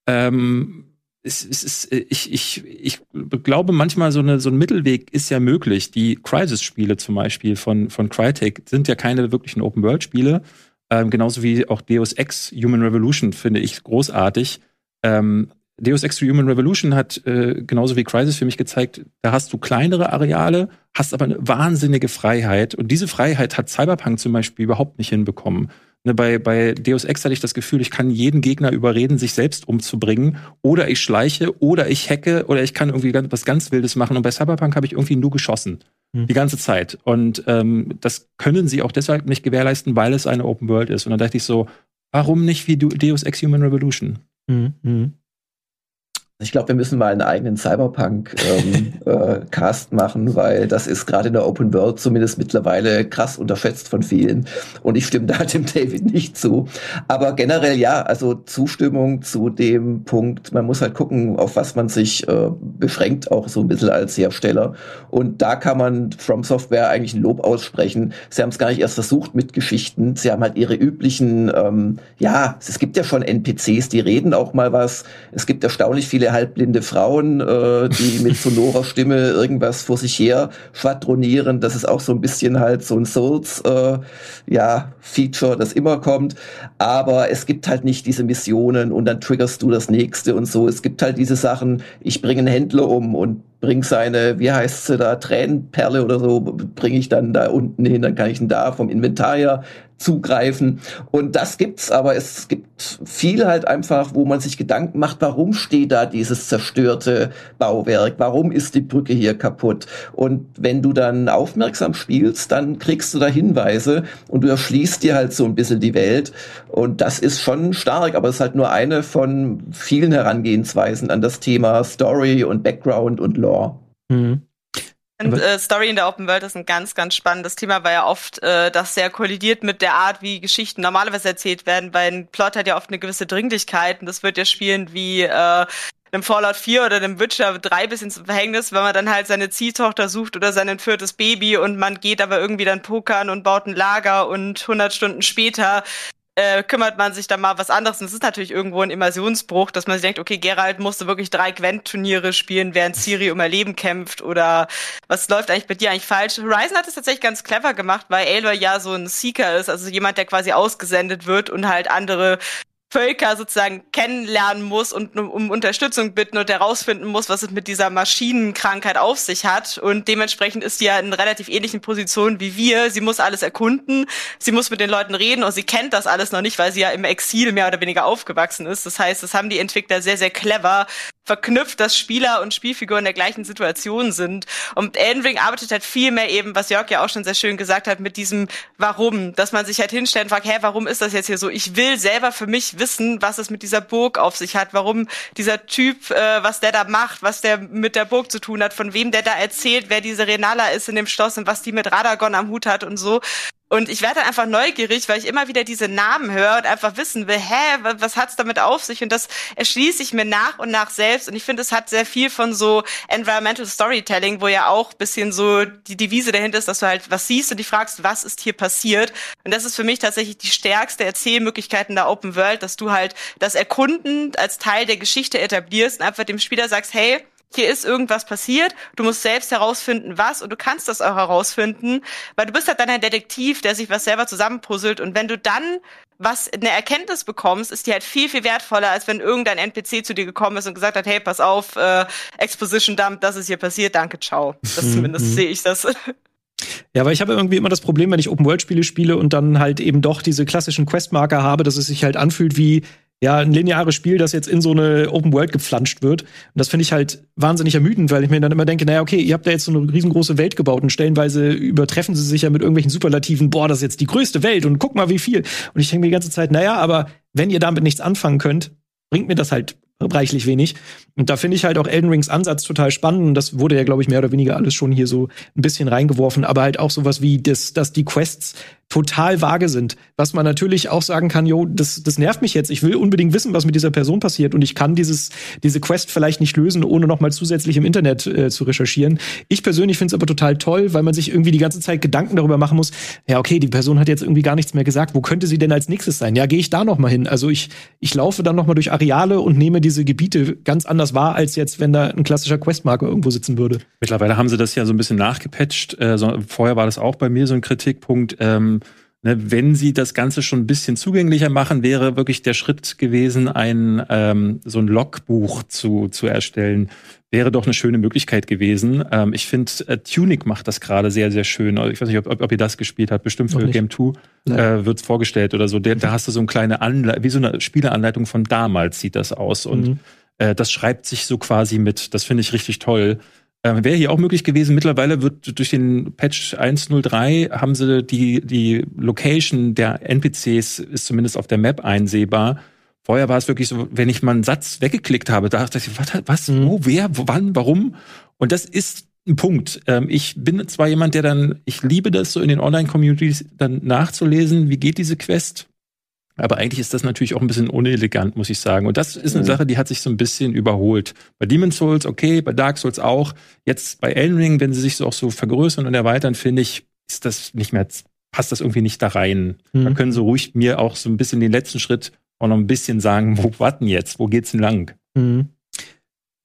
Ähm, es, es ist, äh, ich, ich, ich glaube manchmal so, eine, so ein Mittelweg ist ja möglich. Die Crisis-Spiele zum Beispiel von, von Crytek sind ja keine wirklichen Open-World-Spiele. Ähm, genauso wie auch Deus Ex Human Revolution finde ich großartig. Ähm, Deus Ex Human Revolution hat äh, genauso wie Crisis für mich gezeigt, da hast du kleinere Areale, hast aber eine wahnsinnige Freiheit. Und diese Freiheit hat Cyberpunk zum Beispiel überhaupt nicht hinbekommen. Ne, bei, bei Deus Ex hatte ich das Gefühl, ich kann jeden Gegner überreden, sich selbst umzubringen. Oder ich schleiche, oder ich hacke, oder ich kann irgendwie was ganz Wildes machen. Und bei Cyberpunk habe ich irgendwie nur geschossen. Mhm. Die ganze Zeit. Und ähm, das können sie auch deshalb nicht gewährleisten, weil es eine Open World ist. Und dann dachte ich so, warum nicht wie Deus Ex Human Revolution? Mhm. Ich glaube, wir müssen mal einen eigenen Cyberpunk-Cast ähm, äh, machen, weil das ist gerade in der Open World zumindest mittlerweile krass unterschätzt von vielen. Und ich stimme da dem David nicht zu. Aber generell ja, also Zustimmung zu dem Punkt, man muss halt gucken, auf was man sich äh, beschränkt, auch so ein bisschen als Hersteller. Und da kann man From Software eigentlich ein Lob aussprechen. Sie haben es gar nicht erst versucht mit Geschichten. Sie haben halt ihre üblichen, ähm, ja, es gibt ja schon NPCs, die reden auch mal was. Es gibt erstaunlich viele viele halbblinde Frauen, äh, die mit sonorer Stimme irgendwas vor sich her schwadronieren. Das ist auch so ein bisschen halt so ein Souls, äh, ja, Feature, das immer kommt. Aber es gibt halt nicht diese Missionen und dann triggerst du das nächste und so. Es gibt halt diese Sachen, ich bringe einen Händler um und bring seine, wie heißt sie da, Tränenperle oder so, bringe ich dann da unten hin, dann kann ich ihn da vom Inventar her zugreifen. Und das gibt's, aber es gibt viel halt einfach, wo man sich Gedanken macht, warum steht da dieses zerstörte Bauwerk? Warum ist die Brücke hier kaputt? Und wenn du dann aufmerksam spielst, dann kriegst du da Hinweise und du erschließt dir halt so ein bisschen die Welt. Und das ist schon stark, aber es ist halt nur eine von vielen Herangehensweisen an das Thema Story und Background und Lore. Mhm. Und äh, Story in der Open World ist ein ganz, ganz spannendes Thema, weil ja oft äh, das sehr kollidiert mit der Art, wie Geschichten normalerweise erzählt werden, weil ein Plot hat ja oft eine gewisse Dringlichkeit und das wird ja spielen wie äh, einem Fallout 4 oder einem Witcher 3 bis ins Verhängnis, wenn man dann halt seine Ziehtochter sucht oder sein viertes Baby und man geht aber irgendwie dann pokern und baut ein Lager und 100 Stunden später äh, kümmert man sich dann mal was anderes. Und es ist natürlich irgendwo ein Immersionsbruch, dass man sich denkt, okay, Geralt musste wirklich drei Gwent-Turniere spielen, während Ciri um ihr Leben kämpft oder was läuft eigentlich bei dir eigentlich falsch? Horizon hat es tatsächlich ganz clever gemacht, weil Aloy ja so ein Seeker ist, also jemand, der quasi ausgesendet wird und halt andere Völker sozusagen kennenlernen muss und um Unterstützung bitten und herausfinden muss, was es mit dieser Maschinenkrankheit auf sich hat. Und dementsprechend ist sie ja in relativ ähnlichen Positionen wie wir. Sie muss alles erkunden, sie muss mit den Leuten reden und sie kennt das alles noch nicht, weil sie ja im Exil mehr oder weniger aufgewachsen ist. Das heißt, das haben die Entwickler sehr, sehr clever verknüpft, dass Spieler und Spielfiguren in der gleichen Situation sind. Und Elden Ring arbeitet halt viel mehr eben, was Jörg ja auch schon sehr schön gesagt hat, mit diesem Warum, dass man sich halt hinstellt und fragt, hä, warum ist das jetzt hier so? Ich will selber für mich wissen, was es mit dieser Burg auf sich hat, warum dieser Typ, äh, was der da macht, was der mit der Burg zu tun hat, von wem der da erzählt, wer diese Renala ist in dem Schloss und was die mit Radagon am Hut hat und so. Und ich werde einfach neugierig, weil ich immer wieder diese Namen höre und einfach wissen will, hä, was hat's damit auf sich? Und das erschließe ich mir nach und nach selbst. Und ich finde, es hat sehr viel von so Environmental Storytelling, wo ja auch bisschen so die Devise dahinter ist, dass du halt was siehst und dich fragst, was ist hier passiert? Und das ist für mich tatsächlich die stärkste Erzählmöglichkeit in der Open World, dass du halt das Erkunden als Teil der Geschichte etablierst und einfach dem Spieler sagst, hey, hier ist irgendwas passiert, du musst selbst herausfinden, was, und du kannst das auch herausfinden, weil du bist halt dann ein Detektiv, der sich was selber zusammenpuzzelt, und wenn du dann was eine Erkenntnis bekommst, ist die halt viel, viel wertvoller, als wenn irgendein NPC zu dir gekommen ist und gesagt hat, hey, pass auf, äh, Exposition Dump, das ist hier passiert, danke, ciao. Das mhm, zumindest mhm. sehe ich das. Ja, aber ich habe irgendwie immer das Problem, wenn ich Open-World-Spiele spiele und dann halt eben doch diese klassischen Questmarker habe, dass es sich halt anfühlt wie, ja, ein lineares Spiel, das jetzt in so eine Open World gepflanscht wird. Und das finde ich halt wahnsinnig ermüdend, weil ich mir dann immer denke, naja, okay, ihr habt da jetzt so eine riesengroße Welt gebaut und stellenweise übertreffen sie sich ja mit irgendwelchen Superlativen, boah, das ist jetzt die größte Welt und guck mal, wie viel. Und ich denke mir die ganze Zeit, naja, aber wenn ihr damit nichts anfangen könnt, bringt mir das halt reichlich wenig. Und da finde ich halt auch Elden Rings Ansatz total spannend. Das wurde ja, glaube ich, mehr oder weniger alles schon hier so ein bisschen reingeworfen. Aber halt auch sowas wie, das, dass die Quests total vage sind. Was man natürlich auch sagen kann, jo, das, das nervt mich jetzt. Ich will unbedingt wissen, was mit dieser Person passiert. Und ich kann dieses, diese Quest vielleicht nicht lösen, ohne nochmal zusätzlich im Internet äh, zu recherchieren. Ich persönlich finde es aber total toll, weil man sich irgendwie die ganze Zeit Gedanken darüber machen muss, ja, okay, die Person hat jetzt irgendwie gar nichts mehr gesagt. Wo könnte sie denn als nächstes sein? Ja, gehe ich da nochmal hin? Also ich, ich laufe dann nochmal durch Areale und nehme diese Gebiete ganz anders wahr, als jetzt, wenn da ein klassischer Questmarker irgendwo sitzen würde. Mittlerweile haben sie das ja so ein bisschen nachgepatcht. Äh, so, vorher war das auch bei mir so ein Kritikpunkt. Ähm, wenn sie das Ganze schon ein bisschen zugänglicher machen, wäre wirklich der Schritt gewesen, ein ähm, so ein Logbuch zu, zu erstellen. Wäre doch eine schöne Möglichkeit gewesen. Ähm, ich finde, äh, Tunic macht das gerade sehr, sehr schön. Ich weiß nicht, ob, ob, ob ihr das gespielt habt. Bestimmt für Game 2 äh, wird es vorgestellt oder so. Der, da hast du so eine kleine Anleitung, wie so eine Spieleanleitung von damals sieht das aus. Und mhm äh, das schreibt sich so quasi mit. Das finde ich richtig toll. Äh, Wäre hier auch möglich gewesen. Mittlerweile wird durch den Patch 1.03 haben sie die, die Location der NPCs ist zumindest auf der Map einsehbar. Vorher war es wirklich so, wenn ich mal einen Satz weggeklickt habe, da dachte ich, was, was mhm. wo, wer, wann, warum? Und das ist ein Punkt. Ähm, ich bin zwar jemand, der dann, ich liebe das so in den Online-Communities dann nachzulesen, wie geht diese Quest? Aber eigentlich ist das natürlich auch ein bisschen unelegant, muss ich sagen. Und das ist eine mhm. Sache, die hat sich so ein bisschen überholt. Bei Demon's Souls okay, bei Dark Souls auch. Jetzt bei Elden Ring, wenn sie sich so auch so vergrößern und erweitern, finde ich, ist das nicht mehr, passt das irgendwie nicht da rein. Mhm. Da können sie ruhig mir auch so ein bisschen den letzten Schritt auch noch ein bisschen sagen, wo warten jetzt? Wo geht's denn lang? Mhm.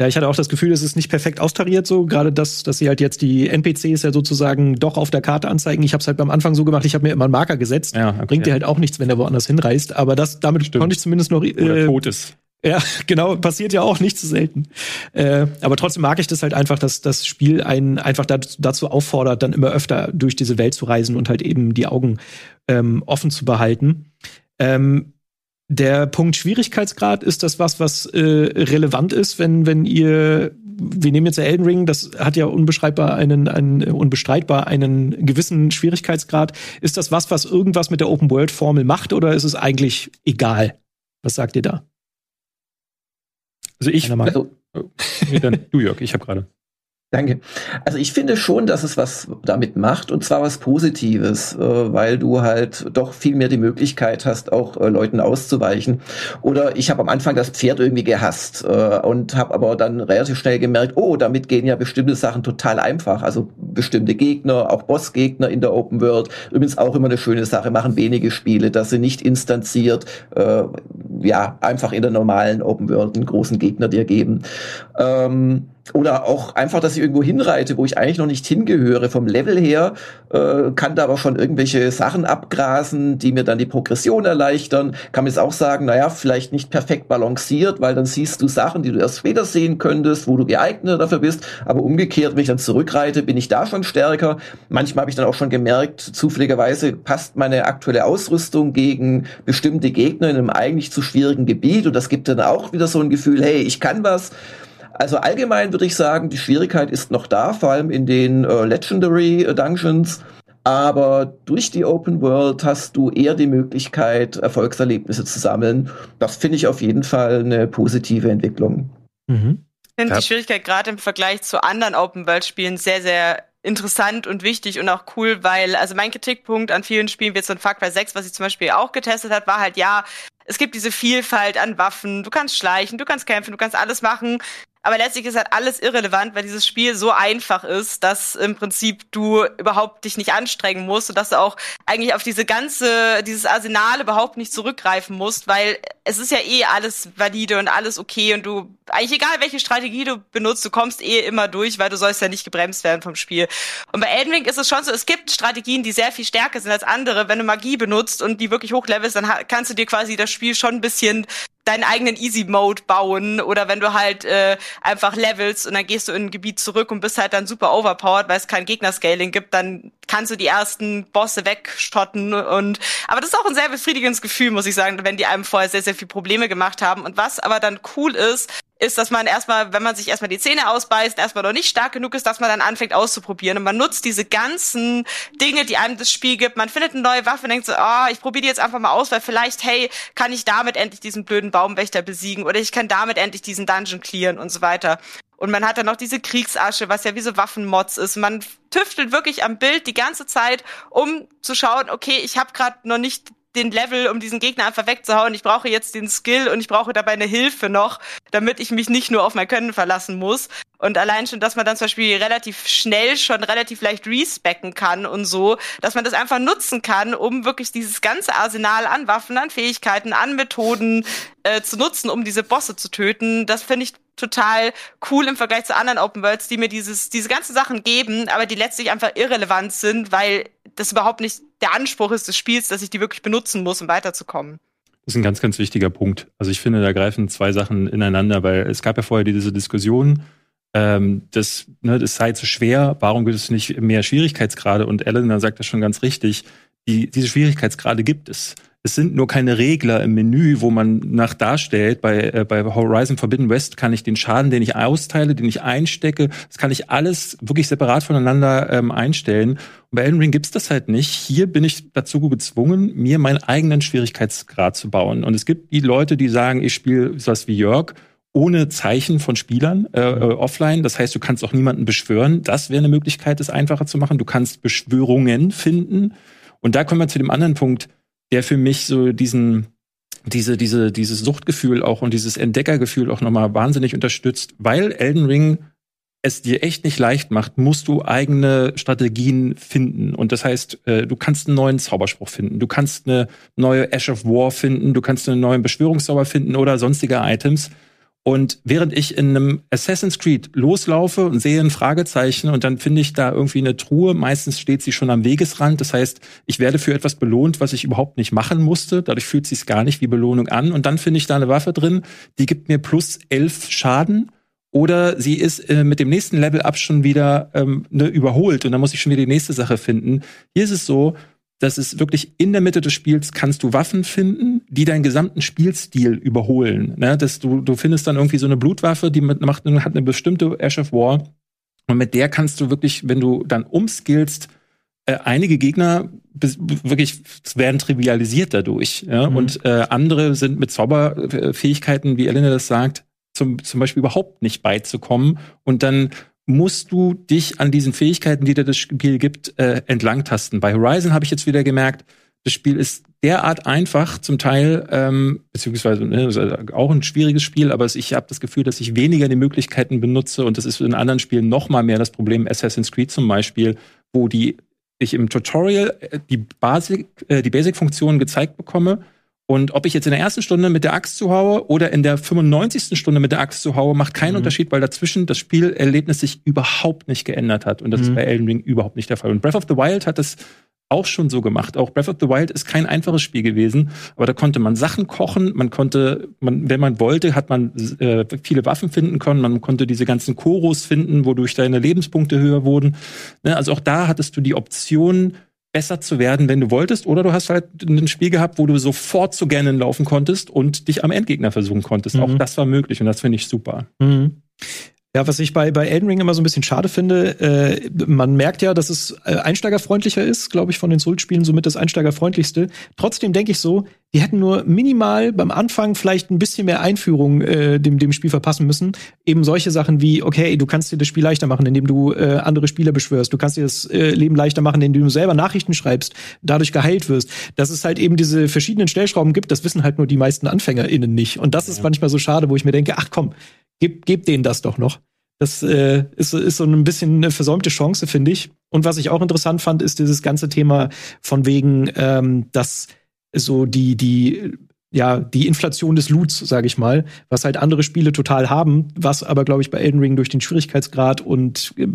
Ja, ich hatte auch das Gefühl, es ist nicht perfekt austariert so. Gerade das, dass sie halt jetzt die NPCs ja sozusagen doch auf der Karte anzeigen. Ich habe es halt beim Anfang so gemacht, ich habe mir immer einen Marker gesetzt. Ja, okay. Bringt dir halt auch nichts, wenn der woanders hinreist. Aber das, damit Stimmt. konnte ich zumindest noch. Äh, Oder tot ist. Ja, genau, passiert ja auch nicht zu so selten. Äh, aber trotzdem mag ich das halt einfach, dass das Spiel einen einfach dazu auffordert, dann immer öfter durch diese Welt zu reisen und halt eben die Augen ähm, offen zu behalten. Ähm, der Punkt Schwierigkeitsgrad ist das was, was äh, relevant ist, wenn, wenn ihr, wir nehmen jetzt der Elden Ring, das hat ja unbeschreibbar einen, einen, unbestreitbar einen gewissen Schwierigkeitsgrad. Ist das was, was irgendwas mit der Open World Formel macht oder ist es eigentlich egal? Was sagt ihr da? Also ich, also, oh, dann, du Jörg, ich habe gerade. Danke. Also ich finde schon, dass es was damit macht und zwar was Positives, äh, weil du halt doch viel mehr die Möglichkeit hast, auch äh, Leuten auszuweichen. Oder ich habe am Anfang das Pferd irgendwie gehasst äh, und habe aber dann relativ schnell gemerkt, oh, damit gehen ja bestimmte Sachen total einfach. Also bestimmte Gegner, auch Bossgegner in der Open World. Übrigens auch immer eine schöne Sache, machen wenige Spiele, dass sie nicht instanziert, äh, ja, einfach in der normalen Open World einen großen Gegner dir geben. Ähm, oder auch einfach, dass ich irgendwo hinreite, wo ich eigentlich noch nicht hingehöre. Vom Level her äh, kann da aber schon irgendwelche Sachen abgrasen, die mir dann die Progression erleichtern. Kann man jetzt auch sagen, naja, vielleicht nicht perfekt balanciert, weil dann siehst du Sachen, die du erst später sehen könntest, wo du geeigneter dafür bist. Aber umgekehrt, wenn ich dann zurückreite, bin ich da schon stärker. Manchmal habe ich dann auch schon gemerkt, zufälligerweise passt meine aktuelle Ausrüstung gegen bestimmte Gegner in einem eigentlich zu schwierigen Gebiet. Und das gibt dann auch wieder so ein Gefühl, hey, ich kann was. Also allgemein würde ich sagen, die Schwierigkeit ist noch da, vor allem in den äh, Legendary äh, Dungeons. Aber durch die Open World hast du eher die Möglichkeit, Erfolgserlebnisse zu sammeln. Das finde ich auf jeden Fall eine positive Entwicklung. Mhm. Ich finde die Schwierigkeit gerade im Vergleich zu anderen Open World Spielen sehr, sehr interessant und wichtig und auch cool, weil, also mein Kritikpunkt an vielen Spielen, wie jetzt so ein Far Cry 6, was ich zum Beispiel auch getestet hat, war halt, ja, es gibt diese Vielfalt an Waffen, du kannst schleichen, du kannst kämpfen, du kannst alles machen, aber letztlich ist halt alles irrelevant, weil dieses Spiel so einfach ist, dass im Prinzip du überhaupt dich nicht anstrengen musst und dass du auch eigentlich auf diese ganze, dieses Arsenal überhaupt nicht zurückgreifen musst, weil es ist ja eh alles valide und alles okay und du, eigentlich egal welche Strategie du benutzt, du kommst eh immer durch, weil du sollst ja nicht gebremst werden vom Spiel. Und bei Elden Ring ist es schon so, es gibt Strategien, die sehr viel stärker sind als andere. Wenn du Magie benutzt und die wirklich hochlevelst, dann kannst du dir quasi das Spiel schon ein bisschen deinen eigenen Easy Mode bauen oder wenn du halt äh, einfach levelst und dann gehst du in ein Gebiet zurück und bist halt dann super overpowered, weil es kein Gegnerscaling gibt, dann kannst du die ersten Bosse wegschotten und aber das ist auch ein sehr befriedigendes Gefühl, muss ich sagen, wenn die einem vorher sehr sehr viel Probleme gemacht haben und was aber dann cool ist, ist, dass man erstmal, wenn man sich erstmal die Zähne ausbeißt, erstmal noch nicht stark genug ist, dass man dann anfängt auszuprobieren. Und man nutzt diese ganzen Dinge, die einem das Spiel gibt. Man findet eine neue Waffe und denkt so, oh, ich probiere die jetzt einfach mal aus, weil vielleicht, hey, kann ich damit endlich diesen blöden Baumwächter besiegen oder ich kann damit endlich diesen Dungeon clearen und so weiter. Und man hat dann noch diese Kriegsasche, was ja wie so Waffenmods ist. Man tüftelt wirklich am Bild die ganze Zeit, um zu schauen, okay, ich habe gerade noch nicht den Level, um diesen Gegner einfach wegzuhauen. Ich brauche jetzt den Skill und ich brauche dabei eine Hilfe noch, damit ich mich nicht nur auf mein Können verlassen muss. Und allein schon, dass man dann zum Beispiel relativ schnell schon relativ leicht respecken kann und so, dass man das einfach nutzen kann, um wirklich dieses ganze Arsenal an Waffen, an Fähigkeiten, an Methoden äh, zu nutzen, um diese Bosse zu töten. Das finde ich total cool im Vergleich zu anderen Open Worlds, die mir dieses, diese ganzen Sachen geben, aber die letztlich einfach irrelevant sind, weil das überhaupt nicht der Anspruch ist des Spiels, dass ich die wirklich benutzen muss, um weiterzukommen. Das ist ein ganz, ganz wichtiger Punkt. Also ich finde, da greifen zwei Sachen ineinander, weil es gab ja vorher diese Diskussion, ähm, das, ne, das sei zu schwer, warum gibt es nicht mehr Schwierigkeitsgrade? Und Elena sagt das schon ganz richtig, die, diese Schwierigkeitsgrade gibt es. Es sind nur keine Regler im Menü, wo man nach darstellt. Bei, äh, bei Horizon Forbidden West kann ich den Schaden, den ich austeile, den ich einstecke, das kann ich alles wirklich separat voneinander ähm, einstellen. Und bei Elden Ring gibt's das halt nicht. Hier bin ich dazu gezwungen, mir meinen eigenen Schwierigkeitsgrad zu bauen. Und es gibt die Leute, die sagen, ich spiele was wie Jörg ohne Zeichen von Spielern äh, äh, offline. Das heißt, du kannst auch niemanden beschwören. Das wäre eine Möglichkeit, es einfacher zu machen. Du kannst Beschwörungen finden. Und da kommen wir zu dem anderen Punkt der für mich so diesen diese, diese, dieses Suchtgefühl auch und dieses Entdeckergefühl auch nochmal wahnsinnig unterstützt, weil Elden Ring es dir echt nicht leicht macht, musst du eigene Strategien finden. Und das heißt, äh, du kannst einen neuen Zauberspruch finden, du kannst eine neue Ash of War finden, du kannst einen neuen Beschwörungszauber finden oder sonstige Items. Und während ich in einem Assassin's Creed loslaufe und sehe ein Fragezeichen und dann finde ich da irgendwie eine Truhe, meistens steht sie schon am Wegesrand. Das heißt, ich werde für etwas belohnt, was ich überhaupt nicht machen musste. Dadurch fühlt sich gar nicht wie Belohnung an. Und dann finde ich da eine Waffe drin, die gibt mir plus elf Schaden. Oder sie ist äh, mit dem nächsten Level up schon wieder ähm, ne, überholt und dann muss ich schon wieder die nächste Sache finden. Hier ist es so, das ist wirklich in der Mitte des Spiels kannst du Waffen finden, die deinen gesamten Spielstil überholen. Ne? Das, du, du findest dann irgendwie so eine Blutwaffe, die mit, macht, hat eine bestimmte Ash of War. Und mit der kannst du wirklich, wenn du dann umskillst, äh, einige Gegner wirklich werden trivialisiert dadurch. Ja? Mhm. Und äh, andere sind mit Zauberfähigkeiten, wie Elena das sagt, zum, zum Beispiel überhaupt nicht beizukommen. Und dann musst du dich an diesen Fähigkeiten, die dir das Spiel gibt, äh, entlangtasten. Bei Horizon habe ich jetzt wieder gemerkt, das Spiel ist derart einfach zum Teil, ähm, beziehungsweise ne, auch ein schwieriges Spiel, aber ich habe das Gefühl, dass ich weniger die Möglichkeiten benutze und das ist in anderen Spielen noch mal mehr das Problem. Assassin's Creed zum Beispiel, wo die ich im Tutorial äh, die Basic, äh, die Basic-Funktionen gezeigt bekomme und ob ich jetzt in der ersten Stunde mit der Axt zuhaue oder in der 95. Stunde mit der Axt zuhaue, macht keinen mhm. Unterschied, weil dazwischen das Spielerlebnis sich überhaupt nicht geändert hat. Und das mhm. ist bei Elden Ring überhaupt nicht der Fall. Und Breath of the Wild hat das auch schon so gemacht. Auch Breath of the Wild ist kein einfaches Spiel gewesen, aber da konnte man Sachen kochen, man konnte, man, wenn man wollte, hat man äh, viele Waffen finden können, man konnte diese ganzen Choros finden, wodurch deine Lebenspunkte höher wurden. Ne? Also auch da hattest du die Option, besser zu werden, wenn du wolltest, oder du hast halt ein Spiel gehabt, wo du sofort zu Ganon laufen konntest und dich am Endgegner versuchen konntest. Mhm. Auch das war möglich und das finde ich super. Mhm. Ja, was ich bei, bei Elden Ring immer so ein bisschen schade finde, äh, man merkt ja, dass es äh, einsteigerfreundlicher ist, glaube ich, von den Souls-Spielen somit das einsteigerfreundlichste. Trotzdem denke ich so, die hätten nur minimal beim Anfang vielleicht ein bisschen mehr Einführung äh, dem, dem Spiel verpassen müssen. Eben solche Sachen wie, okay, du kannst dir das Spiel leichter machen, indem du äh, andere Spieler beschwörst. Du kannst dir das äh, Leben leichter machen, indem du selber Nachrichten schreibst, dadurch geheilt wirst. Dass es halt eben diese verschiedenen Stellschrauben gibt, das wissen halt nur die meisten AnfängerInnen nicht. Und das ja. ist manchmal so schade, wo ich mir denke, ach komm, Gib, gib denen das doch noch. Das äh, ist, ist so ein bisschen eine versäumte Chance, finde ich. Und was ich auch interessant fand, ist dieses ganze Thema von wegen, ähm, dass so die, die ja, die Inflation des Loots, sage ich mal, was halt andere Spiele total haben, was aber, glaube ich, bei Elden Ring durch den Schwierigkeitsgrad und äh,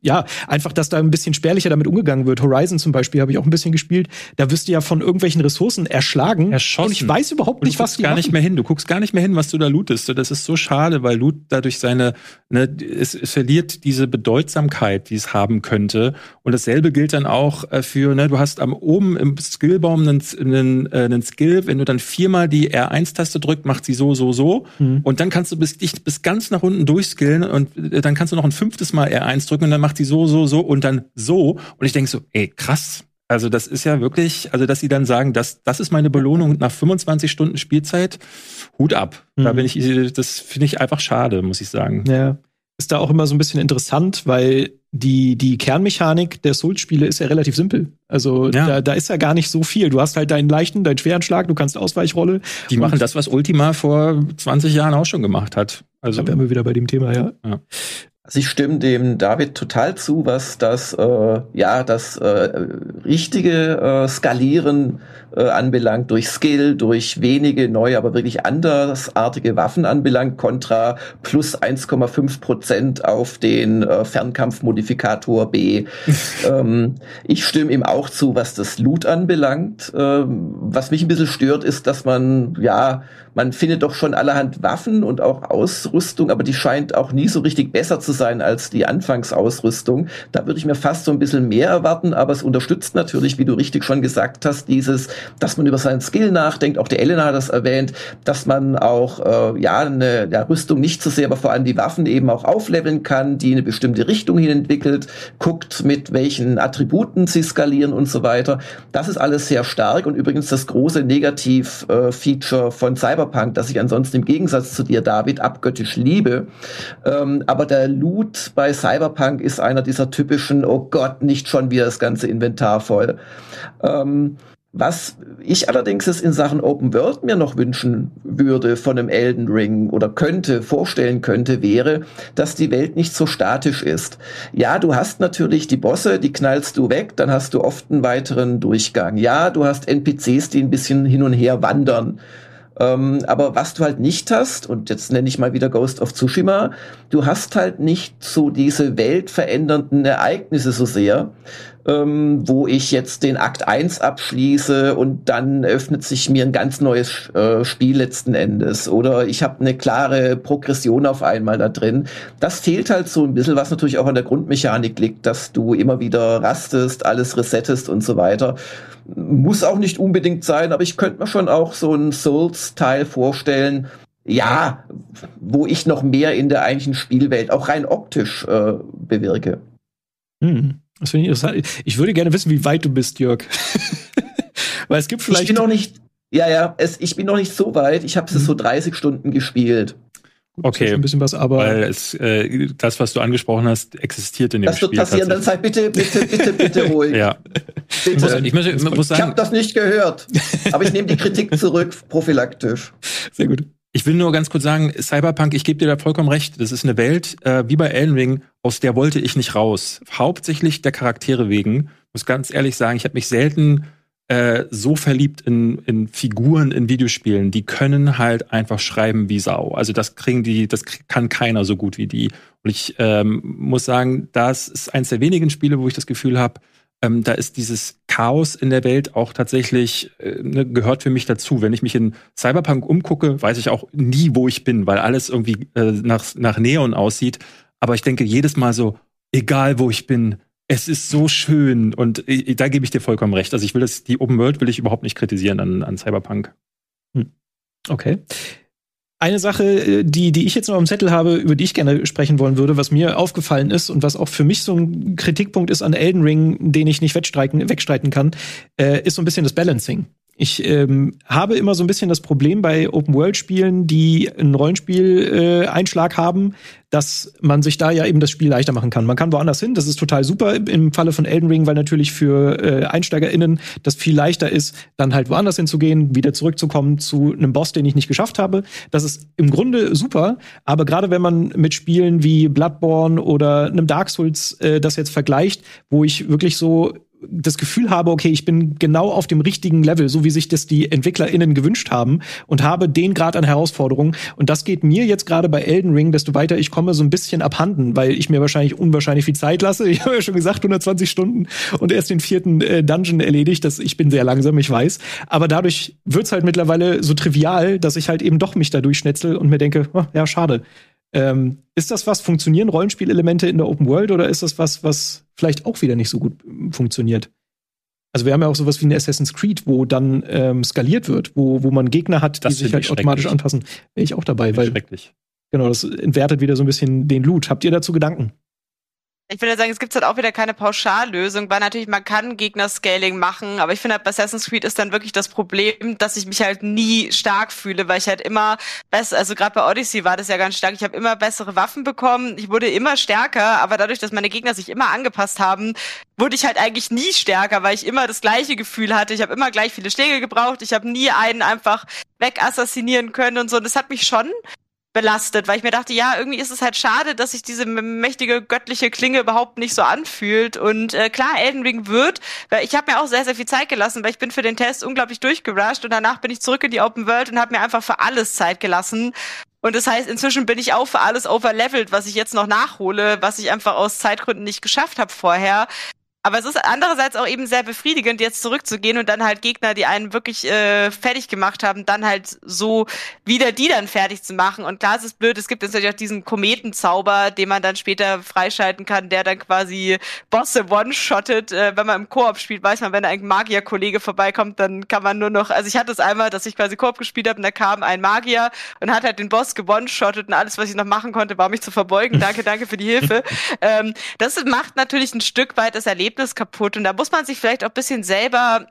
ja, einfach, dass da ein bisschen spärlicher damit umgegangen wird. Horizon zum Beispiel habe ich auch ein bisschen gespielt. Da wirst du ja von irgendwelchen Ressourcen erschlagen. Erschossen. Und ich weiß überhaupt nicht, was die gar machen. nicht mehr hin. Du guckst gar nicht mehr hin, was du da lootest. Das ist so schade, weil Loot dadurch seine, ne, es, es verliert diese Bedeutsamkeit, die es haben könnte. Und dasselbe gilt dann auch äh, für, ne, du hast am oben im Skillbaum einen, einen, äh, einen Skill, wenn du dann vier viermal die R1-Taste drückt, macht sie so, so, so. Mhm. Und dann kannst du bis, dich bis ganz nach unten durchskillen und äh, dann kannst du noch ein fünftes Mal R1 drücken und dann macht sie so, so, so und dann so. Und ich denke so, ey, krass. Also das ist ja wirklich, also dass sie dann sagen, das, das ist meine Belohnung nach 25 Stunden Spielzeit, Hut ab. Mhm. Da bin ich, das finde ich einfach schade, muss ich sagen. Ja ist da auch immer so ein bisschen interessant, weil die, die Kernmechanik der Souls-Spiele ist ja relativ simpel. Also ja. Da, da ist ja gar nicht so viel. Du hast halt deinen leichten, deinen schweren Schlag, du kannst Ausweichrolle. Die machen das, was Ultima vor 20 Jahren auch schon gemacht hat. Also da wären wir wieder bei dem Thema, ja. ja. Also ich stimme dem David total zu, was das äh, ja das äh, richtige äh, Skalieren äh, anbelangt, durch Skill, durch wenige neue, aber wirklich andersartige Waffen anbelangt, kontra plus 1,5 Prozent auf den äh, Fernkampfmodifikator B. ähm, ich stimme ihm auch zu, was das Loot anbelangt. Ähm, was mich ein bisschen stört, ist, dass man ja man findet doch schon allerhand Waffen und auch Ausrüstung, aber die scheint auch nie so richtig besser zu sein als die Anfangsausrüstung. Da würde ich mir fast so ein bisschen mehr erwarten, aber es unterstützt natürlich, wie du richtig schon gesagt hast, dieses, dass man über seinen Skill nachdenkt. Auch die Elena hat das erwähnt, dass man auch äh, ja eine ja, Rüstung nicht so sehr, aber vor allem die Waffen eben auch aufleveln kann, die in eine bestimmte Richtung hin entwickelt, guckt, mit welchen Attributen sie skalieren und so weiter. Das ist alles sehr stark und übrigens das große Negativ-Feature äh, von Cyberpunk, das ich ansonsten im Gegensatz zu dir, David, abgöttisch liebe. Ähm, aber der Loot bei Cyberpunk ist einer dieser typischen, oh Gott, nicht schon wieder das ganze Inventar voll. Ähm, was ich allerdings es in Sachen Open World mir noch wünschen würde von einem Elden Ring oder könnte, vorstellen könnte, wäre, dass die Welt nicht so statisch ist. Ja, du hast natürlich die Bosse, die knallst du weg, dann hast du oft einen weiteren Durchgang. Ja, du hast NPCs, die ein bisschen hin und her wandern. Ähm, aber was du halt nicht hast, und jetzt nenne ich mal wieder Ghost of Tsushima, du hast halt nicht so diese weltverändernden Ereignisse so sehr, ähm, wo ich jetzt den Akt 1 abschließe und dann öffnet sich mir ein ganz neues äh, Spiel letzten Endes. Oder ich habe eine klare Progression auf einmal da drin. Das fehlt halt so ein bisschen, was natürlich auch an der Grundmechanik liegt, dass du immer wieder rastest, alles resettest und so weiter. Muss auch nicht unbedingt sein, aber ich könnte mir schon auch so einen Souls-Teil vorstellen, ja, wo ich noch mehr in der eigentlichen Spielwelt auch rein optisch äh, bewirke. Hm. Das finde ich interessant. Ich würde gerne wissen, wie weit du bist, Jörg. Weil es gibt vielleicht. Ich bin noch nicht. Ja, ja, es, ich bin noch nicht so weit. Ich habe es mhm. so 30 Stunden gespielt. Gut, okay, ein bisschen was, aber weil es, äh, das, was du angesprochen hast, existiert in dem das Spiel. Das wird passieren, dann sei bitte, bitte, bitte, bitte ruhig. ja. Bitte. Ich, muss, ich, muss sagen, ich habe das nicht gehört, aber ich nehme die Kritik zurück, prophylaktisch. Sehr gut. Ich will nur ganz kurz sagen, Cyberpunk, ich gebe dir da vollkommen recht. Das ist eine Welt, äh, wie bei Elden Ring, aus der wollte ich nicht raus. Hauptsächlich der Charaktere wegen. Muss ganz ehrlich sagen, ich habe mich selten äh, so verliebt in, in Figuren in Videospielen, die können halt einfach schreiben wie Sau. Also das kriegen die, das kann keiner so gut wie die. Und ich ähm, muss sagen, das ist eins der wenigen Spiele, wo ich das Gefühl habe, ähm, da ist dieses Chaos in der Welt auch tatsächlich äh, ne, gehört für mich dazu. Wenn ich mich in Cyberpunk umgucke, weiß ich auch nie, wo ich bin, weil alles irgendwie äh, nach, nach Neon aussieht. Aber ich denke jedes Mal so, egal wo ich bin, es ist so schön und äh, da gebe ich dir vollkommen recht. Also ich will das, die Open World will ich überhaupt nicht kritisieren an, an Cyberpunk. Hm. Okay. Eine Sache, äh, die, die ich jetzt noch am Zettel habe, über die ich gerne sprechen wollen würde, was mir aufgefallen ist und was auch für mich so ein Kritikpunkt ist an Elden Ring, den ich nicht wegstreiten, kann, äh, ist so ein bisschen das Balancing. Ich ähm, habe immer so ein bisschen das Problem bei Open-World-Spielen, die einen Rollenspiel-Einschlag äh, haben, dass man sich da ja eben das Spiel leichter machen kann. Man kann woanders hin, das ist total super im Falle von Elden Ring, weil natürlich für äh, EinsteigerInnen das viel leichter ist, dann halt woanders hinzugehen, wieder zurückzukommen zu einem Boss, den ich nicht geschafft habe. Das ist im Grunde super, aber gerade wenn man mit Spielen wie Bloodborne oder einem Dark Souls äh, das jetzt vergleicht, wo ich wirklich so das Gefühl habe, okay, ich bin genau auf dem richtigen Level, so wie sich das die EntwicklerInnen gewünscht haben und habe den Grad an Herausforderungen. Und das geht mir jetzt gerade bei Elden Ring, desto weiter ich komme, so ein bisschen abhanden, weil ich mir wahrscheinlich unwahrscheinlich viel Zeit lasse. Ich habe ja schon gesagt, 120 Stunden und erst den vierten äh, Dungeon erledigt. Das, ich bin sehr langsam, ich weiß. Aber dadurch wird's halt mittlerweile so trivial, dass ich halt eben doch mich da durchschnetzel und mir denke, oh, ja, schade. Ähm, ist das was, funktionieren Rollenspielelemente in der Open World oder ist das was, was vielleicht auch wieder nicht so gut ähm, funktioniert? Also wir haben ja auch sowas wie ein Assassin's Creed, wo dann ähm, skaliert wird, wo, wo man Gegner hat, das die sich halt automatisch anpassen. Wäre ich auch dabei, weil schrecklich. genau, das entwertet wieder so ein bisschen den Loot. Habt ihr dazu Gedanken? Ich würde sagen, es gibt halt auch wieder keine Pauschallösung, weil natürlich man kann Gegner-Scaling machen, aber ich finde halt bei Assassin's Creed ist dann wirklich das Problem, dass ich mich halt nie stark fühle, weil ich halt immer besser, also gerade bei Odyssey war das ja ganz stark, ich habe immer bessere Waffen bekommen, ich wurde immer stärker, aber dadurch, dass meine Gegner sich immer angepasst haben, wurde ich halt eigentlich nie stärker, weil ich immer das gleiche Gefühl hatte. Ich habe immer gleich viele Schläge gebraucht, ich habe nie einen einfach wegassassinieren können und so. Und das hat mich schon belastet, weil ich mir dachte, ja, irgendwie ist es halt schade, dass sich diese mächtige göttliche Klinge überhaupt nicht so anfühlt. Und äh, klar, Elden Ring wird, weil ich habe mir auch sehr, sehr viel Zeit gelassen, weil ich bin für den Test unglaublich durchgerusht und danach bin ich zurück in die Open World und habe mir einfach für alles Zeit gelassen. Und das heißt, inzwischen bin ich auch für alles overlevelt, was ich jetzt noch nachhole, was ich einfach aus Zeitgründen nicht geschafft habe vorher. Aber es ist andererseits auch eben sehr befriedigend, jetzt zurückzugehen und dann halt Gegner, die einen wirklich äh, fertig gemacht haben, dann halt so wieder die dann fertig zu machen. Und klar, es ist blöd, es gibt jetzt natürlich auch diesen Kometenzauber, den man dann später freischalten kann, der dann quasi Bosse one-shottet. Äh, wenn man im Koop spielt, weiß man, wenn ein Magierkollege vorbeikommt, dann kann man nur noch, also ich hatte es einmal, dass ich quasi Koop gespielt habe und da kam ein Magier und hat halt den Boss gewone-shottet und alles, was ich noch machen konnte, war mich zu verbeugen. Danke, danke für die Hilfe. ähm, das macht natürlich ein Stück weit das Erlebnis Erlebnis kaputt. Und da muss man sich vielleicht auch ein bisschen selber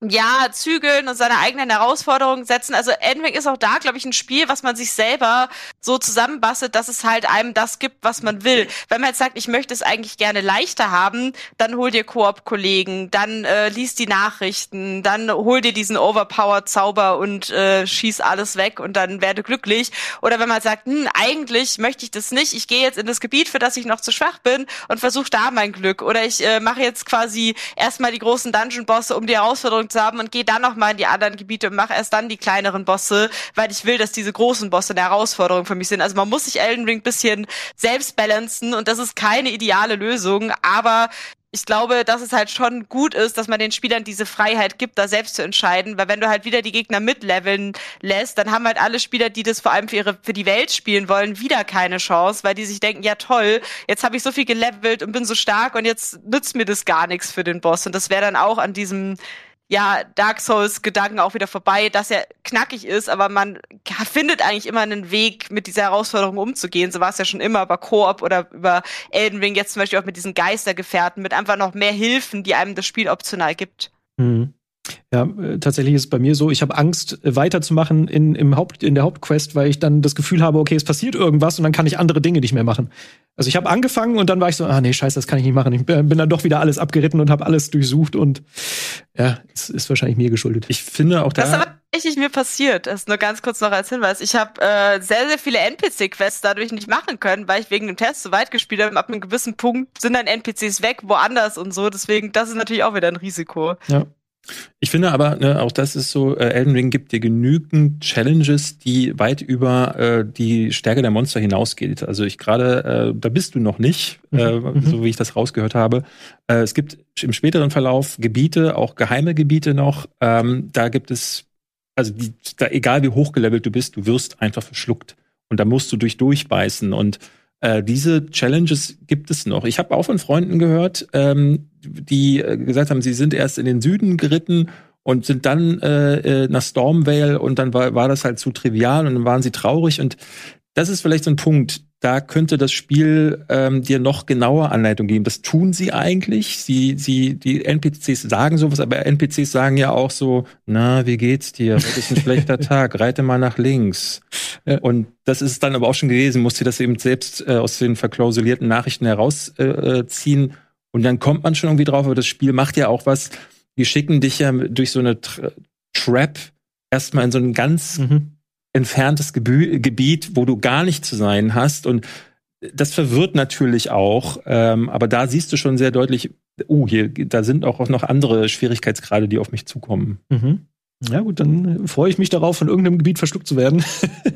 ja, zügeln und seine eigenen Herausforderungen setzen. Also Endwing ist auch da, glaube ich, ein Spiel, was man sich selber so zusammenbastelt, dass es halt einem das gibt, was man will. Wenn man jetzt sagt, ich möchte es eigentlich gerne leichter haben, dann hol dir Koop-Kollegen, dann äh, lies die Nachrichten, dann hol dir diesen Overpower-Zauber und äh, schieß alles weg und dann werde glücklich. Oder wenn man sagt, hm, eigentlich möchte ich das nicht, ich gehe jetzt in das Gebiet, für das ich noch zu schwach bin und versuche da mein Glück. Oder ich äh, mache jetzt quasi erstmal die großen Dungeon-Bosse, um die Herausforderung zu haben und gehe dann noch mal in die anderen Gebiete und mache erst dann die kleineren Bosse, weil ich will, dass diese großen Bosse eine Herausforderung für mich sind. Also man muss sich Elden Ring bisschen selbst balancen und das ist keine ideale Lösung, aber ich glaube, dass es halt schon gut ist, dass man den Spielern diese Freiheit gibt, da selbst zu entscheiden, weil wenn du halt wieder die Gegner mitleveln lässt, dann haben halt alle Spieler, die das vor allem für ihre für die Welt spielen wollen, wieder keine Chance, weil die sich denken, ja toll, jetzt habe ich so viel gelevelt und bin so stark und jetzt nützt mir das gar nichts für den Boss und das wäre dann auch an diesem ja, Dark Souls Gedanken auch wieder vorbei, dass er knackig ist, aber man findet eigentlich immer einen Weg, mit dieser Herausforderung umzugehen. So war es ja schon immer über Koop oder über Elden Ring, jetzt zum Beispiel auch mit diesen Geistergefährten, mit einfach noch mehr Hilfen, die einem das Spiel optional gibt. Mhm. Ja, äh, tatsächlich ist es bei mir so, ich habe Angst, äh, weiterzumachen in, im Haupt, in der Hauptquest, weil ich dann das Gefühl habe, okay, es passiert irgendwas und dann kann ich andere Dinge nicht mehr machen. Also ich habe angefangen und dann war ich so, ah nee, scheiße, das kann ich nicht machen. Ich bin dann doch wieder alles abgeritten und habe alles durchsucht und ja, es ist wahrscheinlich mir geschuldet. Ich finde auch da. Das ist aber tatsächlich mir passiert. Das ist nur ganz kurz noch als Hinweis. Ich habe äh, sehr, sehr viele NPC-Quests dadurch nicht machen können, weil ich wegen dem Test zu weit gespielt habe. Ab einem gewissen Punkt sind dann NPCs weg, woanders und so. Deswegen, das ist natürlich auch wieder ein Risiko. Ja. Ich finde aber, ne, auch das ist so, äh, Elden Ring gibt dir genügend Challenges, die weit über äh, die Stärke der Monster hinausgeht. Also ich gerade, äh, da bist du noch nicht, äh, mhm. so wie ich das rausgehört habe. Äh, es gibt im späteren Verlauf Gebiete, auch geheime Gebiete noch. Ähm, da gibt es, also die, da, egal wie hochgelevelt du bist, du wirst einfach verschluckt. Und da musst du durch durchbeißen. Und äh, diese Challenges gibt es noch. Ich habe auch von Freunden gehört, ähm, die äh, gesagt haben, sie sind erst in den Süden geritten und sind dann äh, äh, nach Stormvale und dann war, war das halt zu trivial und dann waren sie traurig und das ist vielleicht so ein Punkt, da könnte das Spiel ähm, dir noch genauer Anleitung geben. Das tun sie eigentlich. Sie, sie, die NPCs sagen sowas, aber NPCs sagen ja auch so, na, wie geht's dir? Heute ist ein schlechter Tag, reite mal nach links. Ja. Und das ist dann aber auch schon gewesen, musste das eben selbst äh, aus den verklausulierten Nachrichten herausziehen. Äh, und dann kommt man schon irgendwie drauf, aber das Spiel macht ja auch was. Die schicken dich ja durch so eine Tra Trap erstmal in so ein ganz mhm entferntes Gebü Gebiet, wo du gar nicht zu sein hast. Und das verwirrt natürlich auch, ähm, aber da siehst du schon sehr deutlich, uh, hier, da sind auch noch andere Schwierigkeitsgrade, die auf mich zukommen. Mhm. Ja gut, dann freue ich mich darauf, von irgendeinem Gebiet verschluckt zu werden.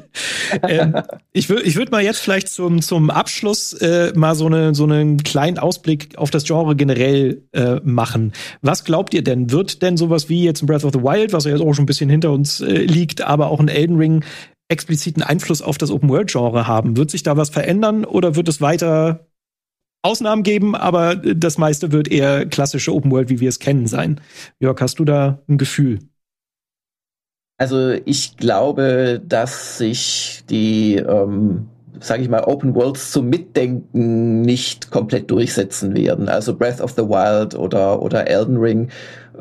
ähm, ich würde ich würd mal jetzt vielleicht zum, zum Abschluss äh, mal so, eine, so einen kleinen Ausblick auf das Genre generell äh, machen. Was glaubt ihr denn? Wird denn sowas wie jetzt ein Breath of the Wild, was ja jetzt auch schon ein bisschen hinter uns äh, liegt, aber auch ein Elden Ring expliziten Einfluss auf das Open-World-Genre haben? Wird sich da was verändern oder wird es weiter Ausnahmen geben, aber das meiste wird eher klassische Open World, wie wir es kennen, sein? Jörg, hast du da ein Gefühl? Also ich glaube, dass sich die, ähm, sage ich mal, Open Worlds zum Mitdenken nicht komplett durchsetzen werden. Also Breath of the Wild oder, oder Elden Ring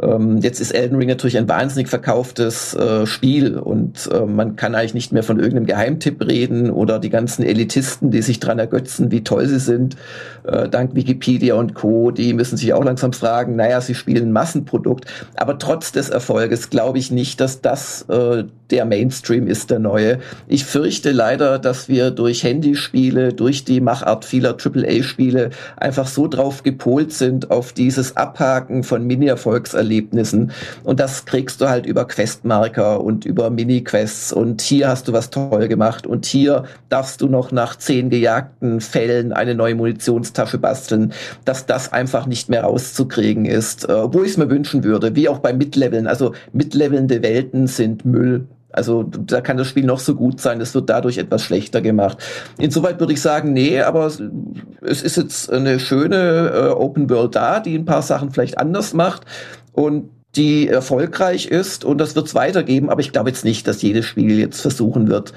ähm, jetzt ist Elden Ring natürlich ein wahnsinnig verkauftes äh, Spiel und äh, man kann eigentlich nicht mehr von irgendeinem Geheimtipp reden oder die ganzen Elitisten, die sich dran ergötzen, wie toll sie sind, äh, dank Wikipedia und Co., die müssen sich auch langsam fragen, naja, sie spielen ein Massenprodukt, aber trotz des Erfolges glaube ich nicht, dass das äh, der Mainstream ist, der neue. Ich fürchte leider, dass wir durch Handyspiele, durch die Machart vieler AAA-Spiele einfach so drauf gepolt sind auf dieses Abhaken von Mini-Erfolgs Erlebnissen. Und das kriegst du halt über Questmarker und über Mini-Quests. Und hier hast du was toll gemacht. Und hier darfst du noch nach zehn gejagten Fällen eine neue Munitionstasche basteln, dass das einfach nicht mehr rauszukriegen ist. Äh, wo ich es mir wünschen würde, wie auch bei Midleveln. Also mitlevelnde Welten sind Müll. Also da kann das Spiel noch so gut sein, es wird dadurch etwas schlechter gemacht. Insoweit würde ich sagen, nee, aber es ist jetzt eine schöne äh, Open World da, die ein paar Sachen vielleicht anders macht und die erfolgreich ist und das wird es weitergeben, aber ich glaube jetzt nicht, dass jedes Spiel jetzt versuchen wird,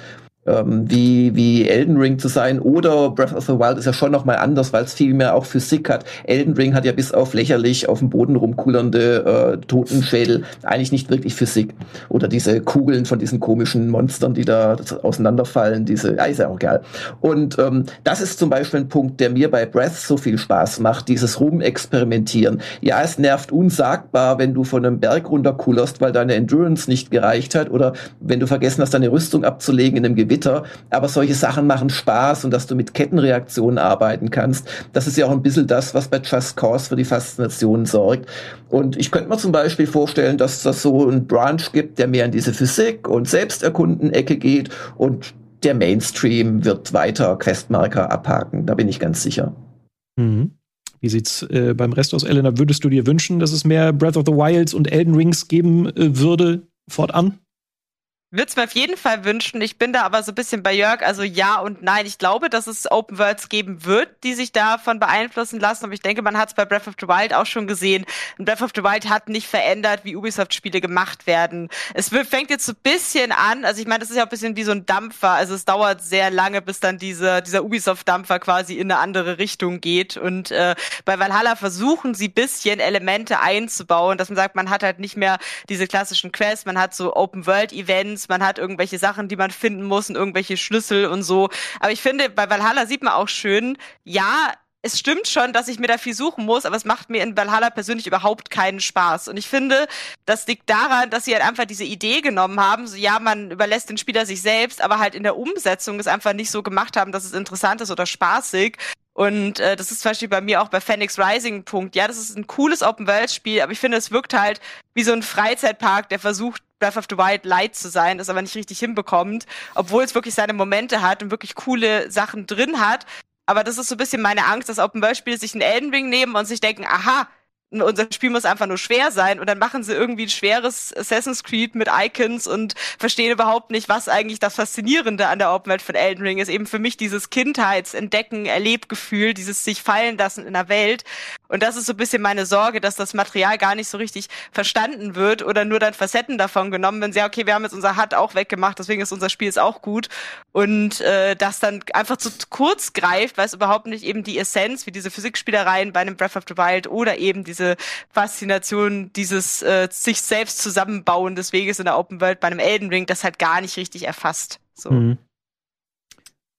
ähm, wie, wie Elden Ring zu sein oder Breath of the Wild ist ja schon noch mal anders, weil es viel mehr auch Physik hat. Elden Ring hat ja bis auf lächerlich auf dem Boden rumkullernde äh, Totenschädel eigentlich nicht wirklich Physik. Oder diese Kugeln von diesen komischen Monstern, die da auseinanderfallen, diese, ja, ist ja auch geil. Und ähm, das ist zum Beispiel ein Punkt, der mir bei Breath so viel Spaß macht, dieses Rumexperimentieren. Ja, es nervt unsagbar, wenn du von einem Berg runterkullerst, weil deine Endurance nicht gereicht hat oder wenn du vergessen hast, deine Rüstung abzulegen in einem Gewicht bitter, aber solche Sachen machen Spaß und dass du mit Kettenreaktionen arbeiten kannst, das ist ja auch ein bisschen das, was bei Just Cause für die Faszination sorgt. Und ich könnte mir zum Beispiel vorstellen, dass das so ein Branch gibt, der mehr in diese Physik und Selbsterkunden-Ecke geht und der Mainstream wird weiter Questmarker abhaken, da bin ich ganz sicher. Mhm. Wie sieht's äh, beim Rest aus, Elena? Würdest du dir wünschen, dass es mehr Breath of the Wilds und Elden Rings geben äh, würde fortan? Würde es mir auf jeden Fall wünschen. Ich bin da aber so ein bisschen bei Jörg, also ja und nein. Ich glaube, dass es Open Worlds geben wird, die sich davon beeinflussen lassen. Aber ich denke, man hat es bei Breath of the Wild auch schon gesehen. Und Breath of the Wild hat nicht verändert, wie Ubisoft-Spiele gemacht werden. Es fängt jetzt so ein bisschen an, also ich meine, das ist ja ein bisschen wie so ein Dampfer. Also es dauert sehr lange, bis dann diese, dieser Ubisoft-Dampfer quasi in eine andere Richtung geht. Und äh, bei Valhalla versuchen sie bisschen Elemente einzubauen, dass man sagt, man hat halt nicht mehr diese klassischen Quests, man hat so Man hat irgendwelche Sachen, die man finden muss und irgendwelche Schlüssel und so. Aber ich finde, bei Valhalla sieht man auch schön, ja, es stimmt schon, dass ich mir da viel suchen muss, aber es macht mir in Valhalla persönlich überhaupt keinen Spaß. Und ich finde, das liegt daran, dass sie halt einfach diese Idee genommen haben, so ja, man überlässt den Spieler sich selbst, aber halt in der Umsetzung es einfach nicht so gemacht haben, dass es interessant ist oder spaßig. Und äh, das ist zum Beispiel bei mir auch bei Phoenix Rising Punkt. Ja, das ist ein cooles Open-World-Spiel, aber ich finde, es wirkt halt wie so ein Freizeitpark, der versucht, Breath of the Wild light zu sein, das aber nicht richtig hinbekommt, obwohl es wirklich seine Momente hat und wirklich coole Sachen drin hat. Aber das ist so ein bisschen meine Angst, dass Open-World-Spiele sich einen Elden Ring nehmen und sich denken, aha, unser Spiel muss einfach nur schwer sein und dann machen sie irgendwie ein schweres Assassin's Creed mit Icons und verstehen überhaupt nicht, was eigentlich das Faszinierende an der Open Welt von Elden Ring ist. Eben für mich dieses Kindheitsentdecken, Erlebgefühl, dieses sich fallen lassen in der Welt. Und das ist so ein bisschen meine Sorge, dass das Material gar nicht so richtig verstanden wird oder nur dann Facetten davon genommen, sie, ja, okay, wir haben jetzt unser HUD auch weggemacht, deswegen ist unser Spiel jetzt auch gut. Und äh, das dann einfach zu kurz greift, weil es überhaupt nicht eben die Essenz, wie diese Physikspielereien bei einem Breath of the Wild oder eben diese diese Faszination dieses äh, sich selbst zusammenbauen des Weges in der Open World bei einem Elden Ring das halt gar nicht richtig erfasst. So. Mhm.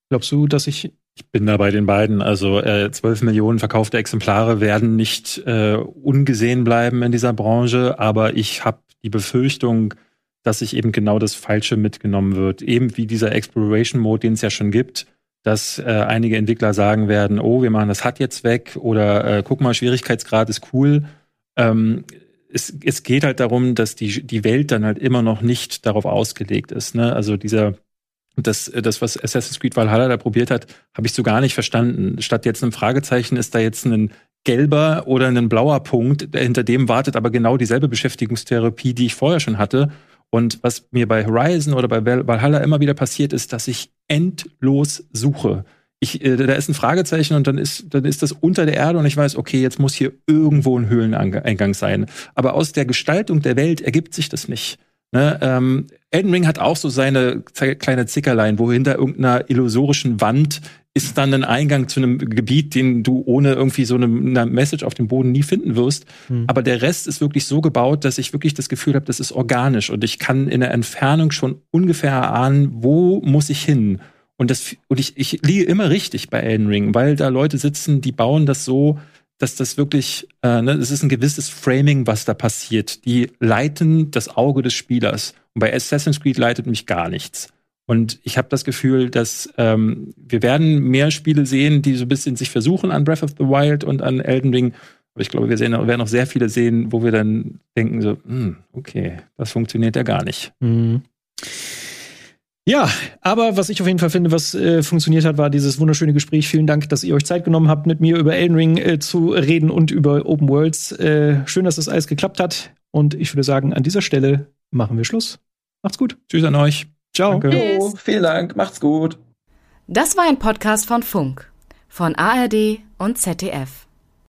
Glaubst du, dass ich ich bin da bei den beiden. Also äh, 12 Millionen verkaufte Exemplare werden nicht äh, ungesehen bleiben in dieser Branche, aber ich habe die Befürchtung, dass sich eben genau das Falsche mitgenommen wird. Eben wie dieser Exploration Mode, den es ja schon gibt, dass äh, einige Entwickler sagen werden, oh, wir machen das HUD jetzt weg oder äh, guck mal, Schwierigkeitsgrad ist cool. Ähm, es, es geht halt darum, dass die, die Welt dann halt immer noch nicht darauf ausgelegt ist. Ne? Also dieser, das, das, was Assassin's Creed Valhalla da probiert hat, habe ich so gar nicht verstanden. Statt jetzt einem Fragezeichen ist da jetzt ein gelber oder ein blauer Punkt, hinter dem wartet aber genau dieselbe Beschäftigungstherapie, die ich vorher schon hatte. Und was mir bei Horizon oder bei Valhalla immer wieder passiert, ist, dass ich endlos suche. Ich, äh, da ist ein Fragezeichen und dann ist, dann ist das unter der Erde und ich weiß, okay, jetzt muss hier irgendwo ein Höhleneingang sein. Aber aus der Gestaltung der Welt ergibt sich das nicht. Ne, ähm, Elden Ring hat auch so seine kleine Zickerlein, wo hinter irgendeiner illusorischen Wand ist dann ein Eingang zu einem Gebiet, den du ohne irgendwie so eine, eine Message auf dem Boden nie finden wirst. Mhm. Aber der Rest ist wirklich so gebaut, dass ich wirklich das Gefühl habe, das ist organisch und ich kann in der Entfernung schon ungefähr erahnen, wo muss ich hin. Und das und ich, ich liege immer richtig bei Elden Ring, weil da Leute sitzen, die bauen das so, dass das wirklich, äh, ne, es ist ein gewisses Framing, was da passiert. Die leiten das Auge des Spielers. Und bei Assassin's Creed leitet mich gar nichts. Und ich habe das Gefühl, dass ähm, wir werden mehr Spiele sehen, die so ein bisschen sich versuchen an Breath of the Wild und an Elden Ring. Aber ich glaube, wir sehen, werden auch sehr viele sehen, wo wir dann denken so, hm, okay, das funktioniert ja gar nicht. Mhm. Ja, aber was ich auf jeden Fall finde, was äh, funktioniert hat, war dieses wunderschöne Gespräch. Vielen Dank, dass ihr euch Zeit genommen habt, mit mir über Elden Ring äh, zu reden und über Open Worlds. Äh, schön, dass das alles geklappt hat. Und ich würde sagen, an dieser Stelle machen wir Schluss. Macht's gut. Tschüss an euch. Ciao. Danke. Jo, vielen Dank. Macht's gut. Das war ein Podcast von Funk, von ARD und ZDF.